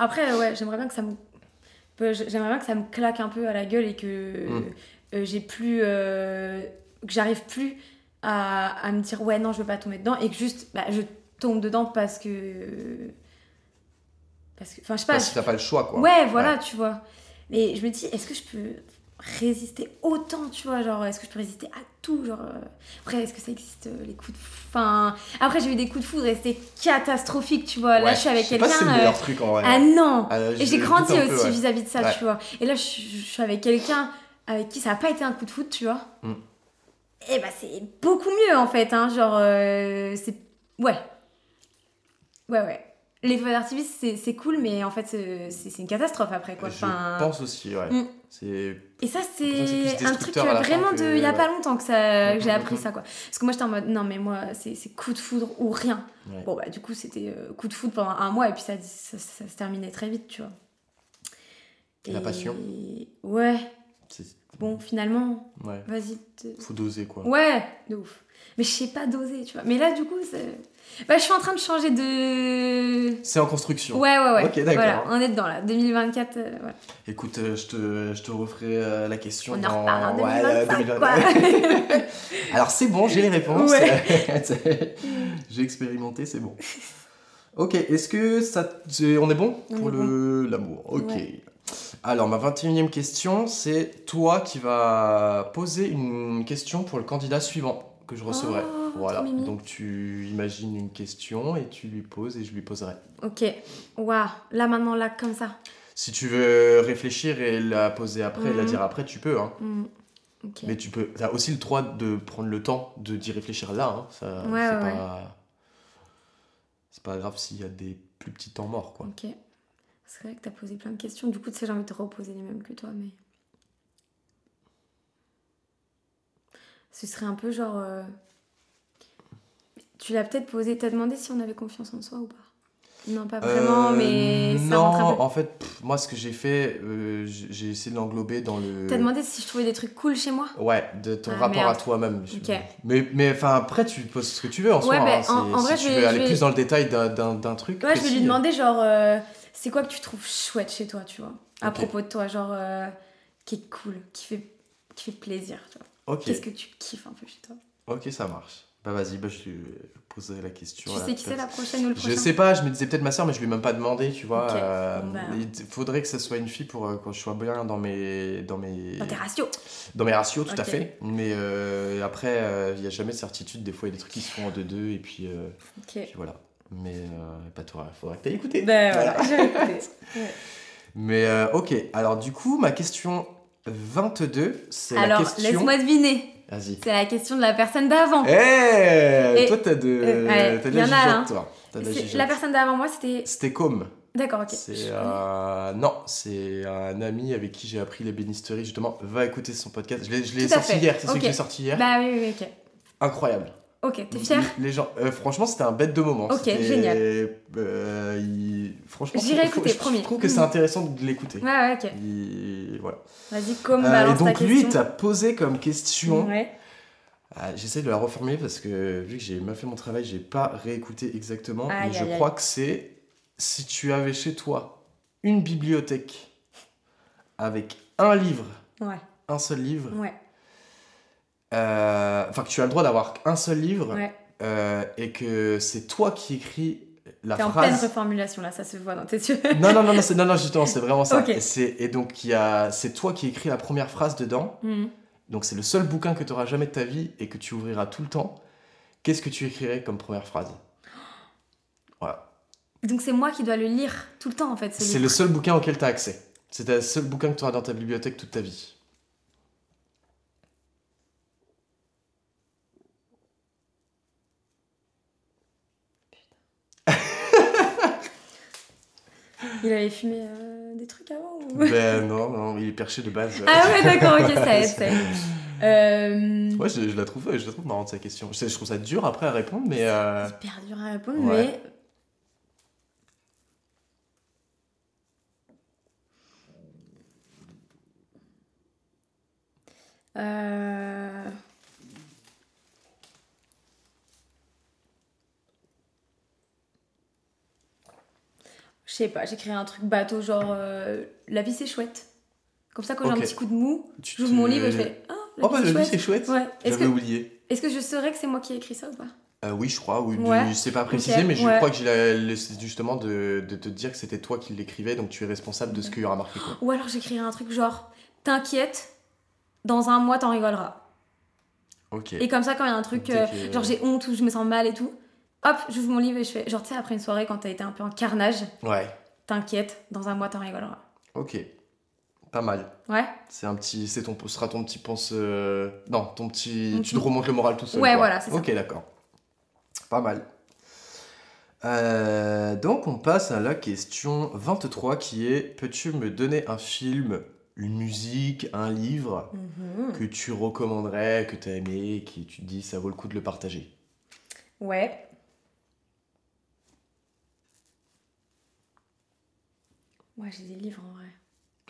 Après, ouais, j'aimerais bien que ça me. J'aimerais bien que ça me claque un peu à la gueule et que Mm. Euh, j'ai plus. euh, que j'arrive plus à, à me dire ouais, non, je veux pas tomber dedans et que juste bah, je tombe dedans parce que. Parce que. Enfin, je sais pas. Parce que t'as pas le choix quoi. Ouais, voilà, tu vois. Mais je me dis, est-ce que je peux résister autant, tu vois Genre, est-ce que je peux résister à tout Genre, euh, après, est-ce que ça existe euh, les coups de Enfin, après, j'ai eu des coups de foudre et c'était catastrophique, tu vois. Là, je suis avec si quelqu'un. le euh, meilleur truc en vrai. Ah non Ah, Et j'ai grandi aussi ouais. vis-à-vis de ça, Ouais. tu vois. Et là, je, je suis avec quelqu'un avec qui ça n'a pas été un coup de foudre, tu vois. Mm. Et bah, c'est beaucoup mieux, en fait. Hein, genre, euh, c'est. Ouais. Ouais, ouais. Les feux d'artifice, c'est cool, mais en fait, c'est c'est une catastrophe après, quoi. Je pense aussi ouais. Mm. Et ça, c'est un truc la vraiment de. Il y a ouais. pas longtemps que, ça, que j'ai Mhm, appris mhm. ça, quoi. Parce que moi, j'étais en mode, non, mais moi, c'est coup de foudre ou rien. Ouais. Bon, bah, du coup, c'était euh, coup de foudre pendant un mois et puis ça, ça, ça se terminait très vite, tu vois. La Et- passion. Ouais, bon, finalement, ouais. vas-y. te- Faut doser quoi. Ouais, de ouf. Mais je sais pas doser, tu vois. Mais là, du coup, bah, je suis en train de changer de. C'est en construction. Ouais, ouais, ouais. Ok, d'accord. Voilà, on est dedans là. 2024, euh, voilà. Écoute, euh, je te, je te referai euh, la question. On en reparle en Ouais, euh, 2025, 2025. quoi. Alors c'est bon, j'ai les réponses. Ouais. J'ai expérimenté, c'est bon. Ok, est-ce que ça. On est bon On pour est le l'amour? Ok. Ouais. Alors, ma 21e question, c'est toi qui vas poser une question pour le candidat suivant que je recevrai. Oh, voilà. Donc, tu imagines une question et tu lui poses et je lui poserai. Ok, waouh, là maintenant, là, comme ça. Si tu veux réfléchir et la poser après la Mhm. dire après, tu peux. Hein. Ok. Mais tu peux. As aussi le droit de prendre le temps de d'y réfléchir là. Hein. Ça, Ouais, c'est ouais, pas. C'est pas grave s'il y a des plus petits temps morts, quoi. Ok. C'est vrai que t'as posé plein de questions. Du coup, tu sais, j'ai envie de te reposer les mêmes que toi, mais. Ce serait un peu genre. euh, Tu l'as peut-être posé, t'as demandé si on avait confiance en soi ou pas? Non, pas vraiment, Euh, mais ça non, rentre un peu. en fait, pff, moi, ce que j'ai fait, euh, j'ai essayé de l'englober dans le. T'as demandé si je trouvais des trucs cool chez moi? Ouais, de ton Ah, rapport merde. à toi-même. Je- Ok. Mais, mais enfin, après, tu poses ce que tu veux en soi. Ouais, bah, hein, en- en si vrai, tu je veux vais- aller je vais- plus dans le détail d'un- truc. Ouais, je vais lui demander, genre, c'est quoi que tu trouves chouette chez toi, tu vois À propos de toi, genre, euh, qui est cool, qui fait, qui fait plaisir, tu vois. Qu'est-ce que tu kiffes un peu chez toi? Ok, ça marche. Bah, vas-y, bah, je lui poserai la question. Tu sais qui c'est la prochaine ou le prochain? Je sais pas, je me disais peut-être ma soeur, mais je lui ai même pas demandé, tu vois. Ok, euh, bah. Il faudrait que ce soit une fille pour euh, que je sois bien dans mes, dans mes, Dans tes ratios dans mes ratios, tout à fait. Mais euh, après, il y a jamais de certitude. Des fois, il y a des trucs qui se font en deux-deux, et puis, euh, Ok. puis voilà. Mais euh, pas toi, faudrait que t'aies écouté. Ben voilà, j'ai écouté. Mais euh, ok, alors du coup, ma question 22, c'est la Alors, question. laisse-moi deviner. Vas-y. C'est la question de la personne d'avant. Eh Toi, t'as de, Euh, ouais, t'as de y la en a, jugeote, hein. toi. T'as de la la personne d'avant moi, c'était. C'était comme. D'accord, ok. C'est euh, non, c'est un ami avec qui j'ai appris l'ébénisterie justement. Va écouter son podcast. Je l'ai, je l'ai sorti fait. hier. C'est celui Ok. que j'ai sorti hier. Bah oui, oui, ok. Incroyable. Ok, t'es fière Les gens, euh, franchement, c'était un bête de moment. Ok, génial. euh, il- Franchement, J'irai écouter, je, promis. Je trouve que c'est Mhm. intéressant de l'écouter. Ouais, ouais, ok. Il- Voilà. Vas-y, comme Euh, et donc ta lui, t'as posé comme question. Ouais. Ah, J'essaie de la reformuler parce que vu que j'ai mal fait mon travail, j'ai pas réécouté exactement. Mais je aïe, crois que c'est si tu avais chez toi une bibliothèque avec un livre, Ouais, un seul livre, ouais, enfin que tu as le droit d'avoir un seul livre ouais. euh, et que c'est toi qui écris la T'es en pleine phrase. reformulation là, ça se voit dans tes yeux. non, non, non, non, c'est- non, non, justement, c'est vraiment ça. Et, c'est- et donc, il y a, c'est toi qui écris la première phrase dedans. Mhm. Donc c'est le seul bouquin que tu auras jamais de ta vie et que tu ouvriras tout le temps. Qu'est-ce que tu écrirais comme première phrase? Voilà. Donc c'est moi qui dois le lire tout le temps en fait. ce C'est le seul bouquin auquel tu as accès. C'est le seul bouquin que tu auras dans ta bibliothèque toute ta vie. Il avait fumé euh, des trucs avant ou... ben non, non, il est perché de base. Ah ouais, d'accord, ok, ça aide, ça aide. Euh, Ouais, je, je la trouve, je la trouve marrante sa question. Je, sais, je trouve ça dur après à répondre, mais euh, Hyper dur à répondre, Ouais. mais. Euh... je sais pas, j'écrirai un truc bateau, genre euh, La vie c'est chouette. Comme ça, quand j'ai un petit coup de mou, j'ouvre mon livre et je fais Ah, la Oh, vie bah, c'est la vie, chouette. c'est chouette. Ouais. Est-ce J'avais que, oublié. est-ce que je saurais que c'est moi qui ai écrit ça ou pas? Euh, oui, je crois. Oui, Ouais. c'est pas précisé, Ok, mais je ouais. crois que j'ai c'est justement de, de te dire que c'était toi qui l'écrivais, donc tu es responsable de ce qu'il y aura marqué. Quoi. Ou alors j'écrirai un truc genre T'inquiète, dans un mois t'en rigoleras. Ok. Et comme ça, quand il y a un truc, euh, genre j'ai honte ou je me sens mal et tout, hop, j'ouvre mon livre et je fais, genre tu sais, après une soirée quand t'as été un peu en carnage, Ouais. t'inquiète, dans un mois t'en rigoleras. Ok. Pas mal. Ouais C'est un petit, c'est ton, ce sera ton petit pense, euh, non, ton petit, Mon tu te remontes le moral tout seul. Ouais, quoi. voilà, c'est ça. Ok, d'accord. Pas mal. Euh, donc on passe à la question 23 qui est peux-tu me donner un film, une musique, un livre Mhm. que tu recommanderais, que tu as aimé, qui tu te dis ça vaut le coup de le partager? Ouais. Ouais, j'ai des livres en vrai.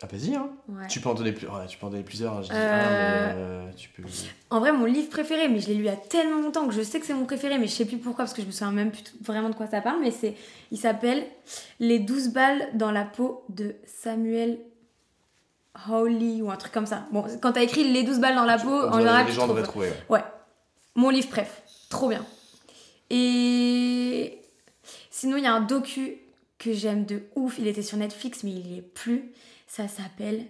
Ah vas-y hein. Ouais. Tu peux en donner plus, ouais, tu peux en donner plusieurs. hein, Je dis Euh, mais euh, tu peux. En vrai, mon livre préféré, mais je l'ai lu il y a tellement longtemps que je sais que c'est mon préféré, mais je sais plus pourquoi parce que je me souviens même plus vraiment de quoi ça parle. Mais c'est, il s'appelle Les 12 balles dans la peau de Samuel Hawley ou un truc comme ça. Bon, quand t'as écrit Les 12 balles dans la peau, en général, les gens devraient trouver. ouais. Ouais. Mon livre préf. Trop bien. Et sinon, il y a un docu que j'aime de ouf. Il était sur Netflix, mais il y est plus. Ça s'appelle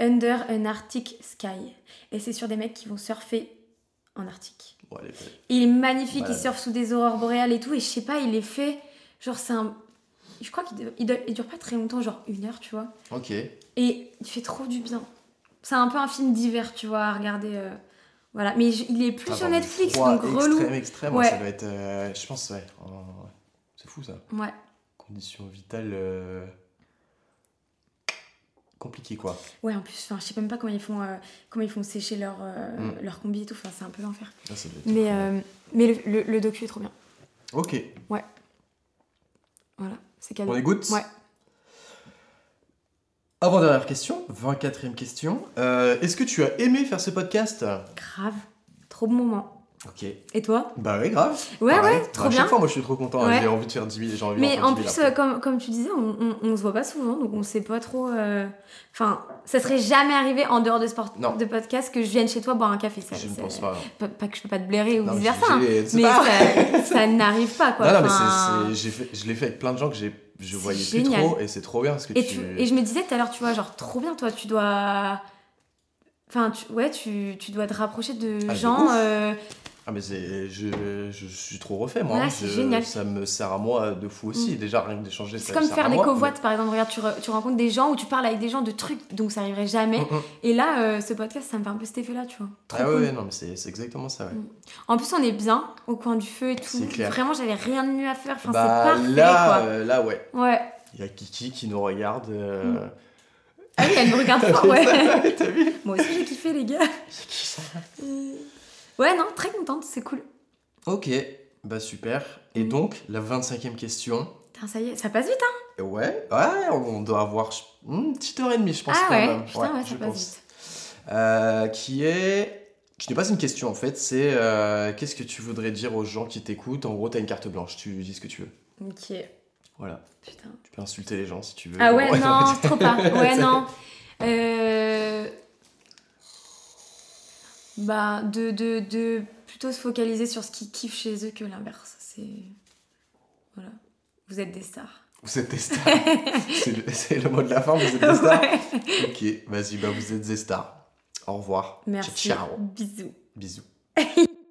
Under an Arctic Sky. Et c'est sur des mecs qui vont surfer en Arctique. Bon. Il est magnifique, il surfe sous des aurores boréales et tout. Et je sais pas, il est fait. Genre, c'est un. Je crois qu'il il dure- pas très longtemps, genre une heure, tu vois. Ok. Et il fait trop du bien. C'est un peu un film d'hiver, tu vois, à regarder. euh, Voilà. Mais je- il est plus Putain, sur Netflix, donc relou. Extrême, extrême, Ouais. ça doit être. euh, je pense, ouais. en- ouais. C'est fou ça. Ouais. Conditions vitales. euh, compliquées quoi. Ouais, en plus, je sais même pas comment ils font, euh, comment ils font sécher leur, euh, Mm. leur combi et tout. Enfin, c'est un peu l'enfer. Être Mais, euh, mais le, le, le docu est trop bien. Ok. Voilà, c'est On cadeau. écoute Ouais. Avant-dernière question, 24e question. Euh, Est-ce que tu as aimé faire ce podcast? Grave. Trop bon moment. Ok. Et toi Bah ouais, grave. Ouais, Pareil. ouais, Bah, trop à bien. chaque fois, moi, je suis trop content. hein. Ouais. J'ai envie de faire 10 000. J'ai envie Mais en faire 10 000 plus, euh, comme, comme tu disais, on, on, on se voit pas souvent, donc on sait pas trop. euh, Enfin, ça serait jamais arrivé en dehors de, sport, Non. de podcast que je vienne chez toi boire un café. Ça, je ne pense pas. Pas, pas que je peux pas te blairer ou vice versa. hein. Mais ça, ça n'arrive pas, quoi. Non, non, mais fait- je l'ai fait avec plein de gens que j'ai- je voyais plus trop et c'est trop bien parce que Et, tu... tu- et je me disais tout à l'heure, tu vois, genre, trop bien, toi, tu dois. Enfin, tu, ouais, tu, tu dois te rapprocher de Ah, gens. euh, Ah mais c'est, je, je suis trop refait moi. Ouais, c'est Je- génial. Mm. Ça me sert à moi de fou aussi. Déjà rien que d'échanger ça c'est me comme sert faire à des moi, covoites, par exemple. Regarde, tu, re- tu rencontres des gens ou tu parles avec des gens de trucs, donc ça arriverait jamais. mais- Mm, mm. Et là, euh, ce podcast, ça me fait un peu cet effet-là, tu vois. Trop Ah ouais, cool. ouais, non mais c'est, c'est exactement ça. Ouais. Mm. En plus, on est bien au coin du feu et tout. C'est clair. Vraiment, j'avais rien de mieux à faire. Enfin, bah c'est parfait, là, quoi. euh, là ouais. Ouais. Il y a Kiki qui nous regarde. euh, Mm. Ah oui, elle me regarde fort, ouais. Vu Moi aussi, j'ai kiffé, les gars. C'est qui ça Ouais, non, très contente, c'est cool. Ok, bah super. Et Mm. donc la 25e question. Putain, ça y est, ça passe vite, hein. Ouais, ouais, on doit avoir je- hmm, une petite heure et demie, je pense. Ah quand ouais, même. putain, ouais, ça je passe pense. vite. Euh, qui est. Qui n'est pas une question en fait, c'est euh, qu'est-ce que tu voudrais dire aux gens qui t'écoutent? En gros, t'as une carte blanche, tu dis ce que tu veux. Ok, Voilà, putain. tu peux insulter les gens si tu veux. Ah ouais, non, trop pas. Ouais, non. Euh... Bah, de, de, de plutôt se focaliser sur ce qu'ils kiffent chez eux que l'inverse. C'est. Voilà. Vous êtes des stars. Vous êtes des stars. c'est, le, mot de la fin, vous êtes des stars. Ouais. Ok, vas-y, bah vous êtes des stars. Au revoir. Merci. Ciao. Bisous. Bisous.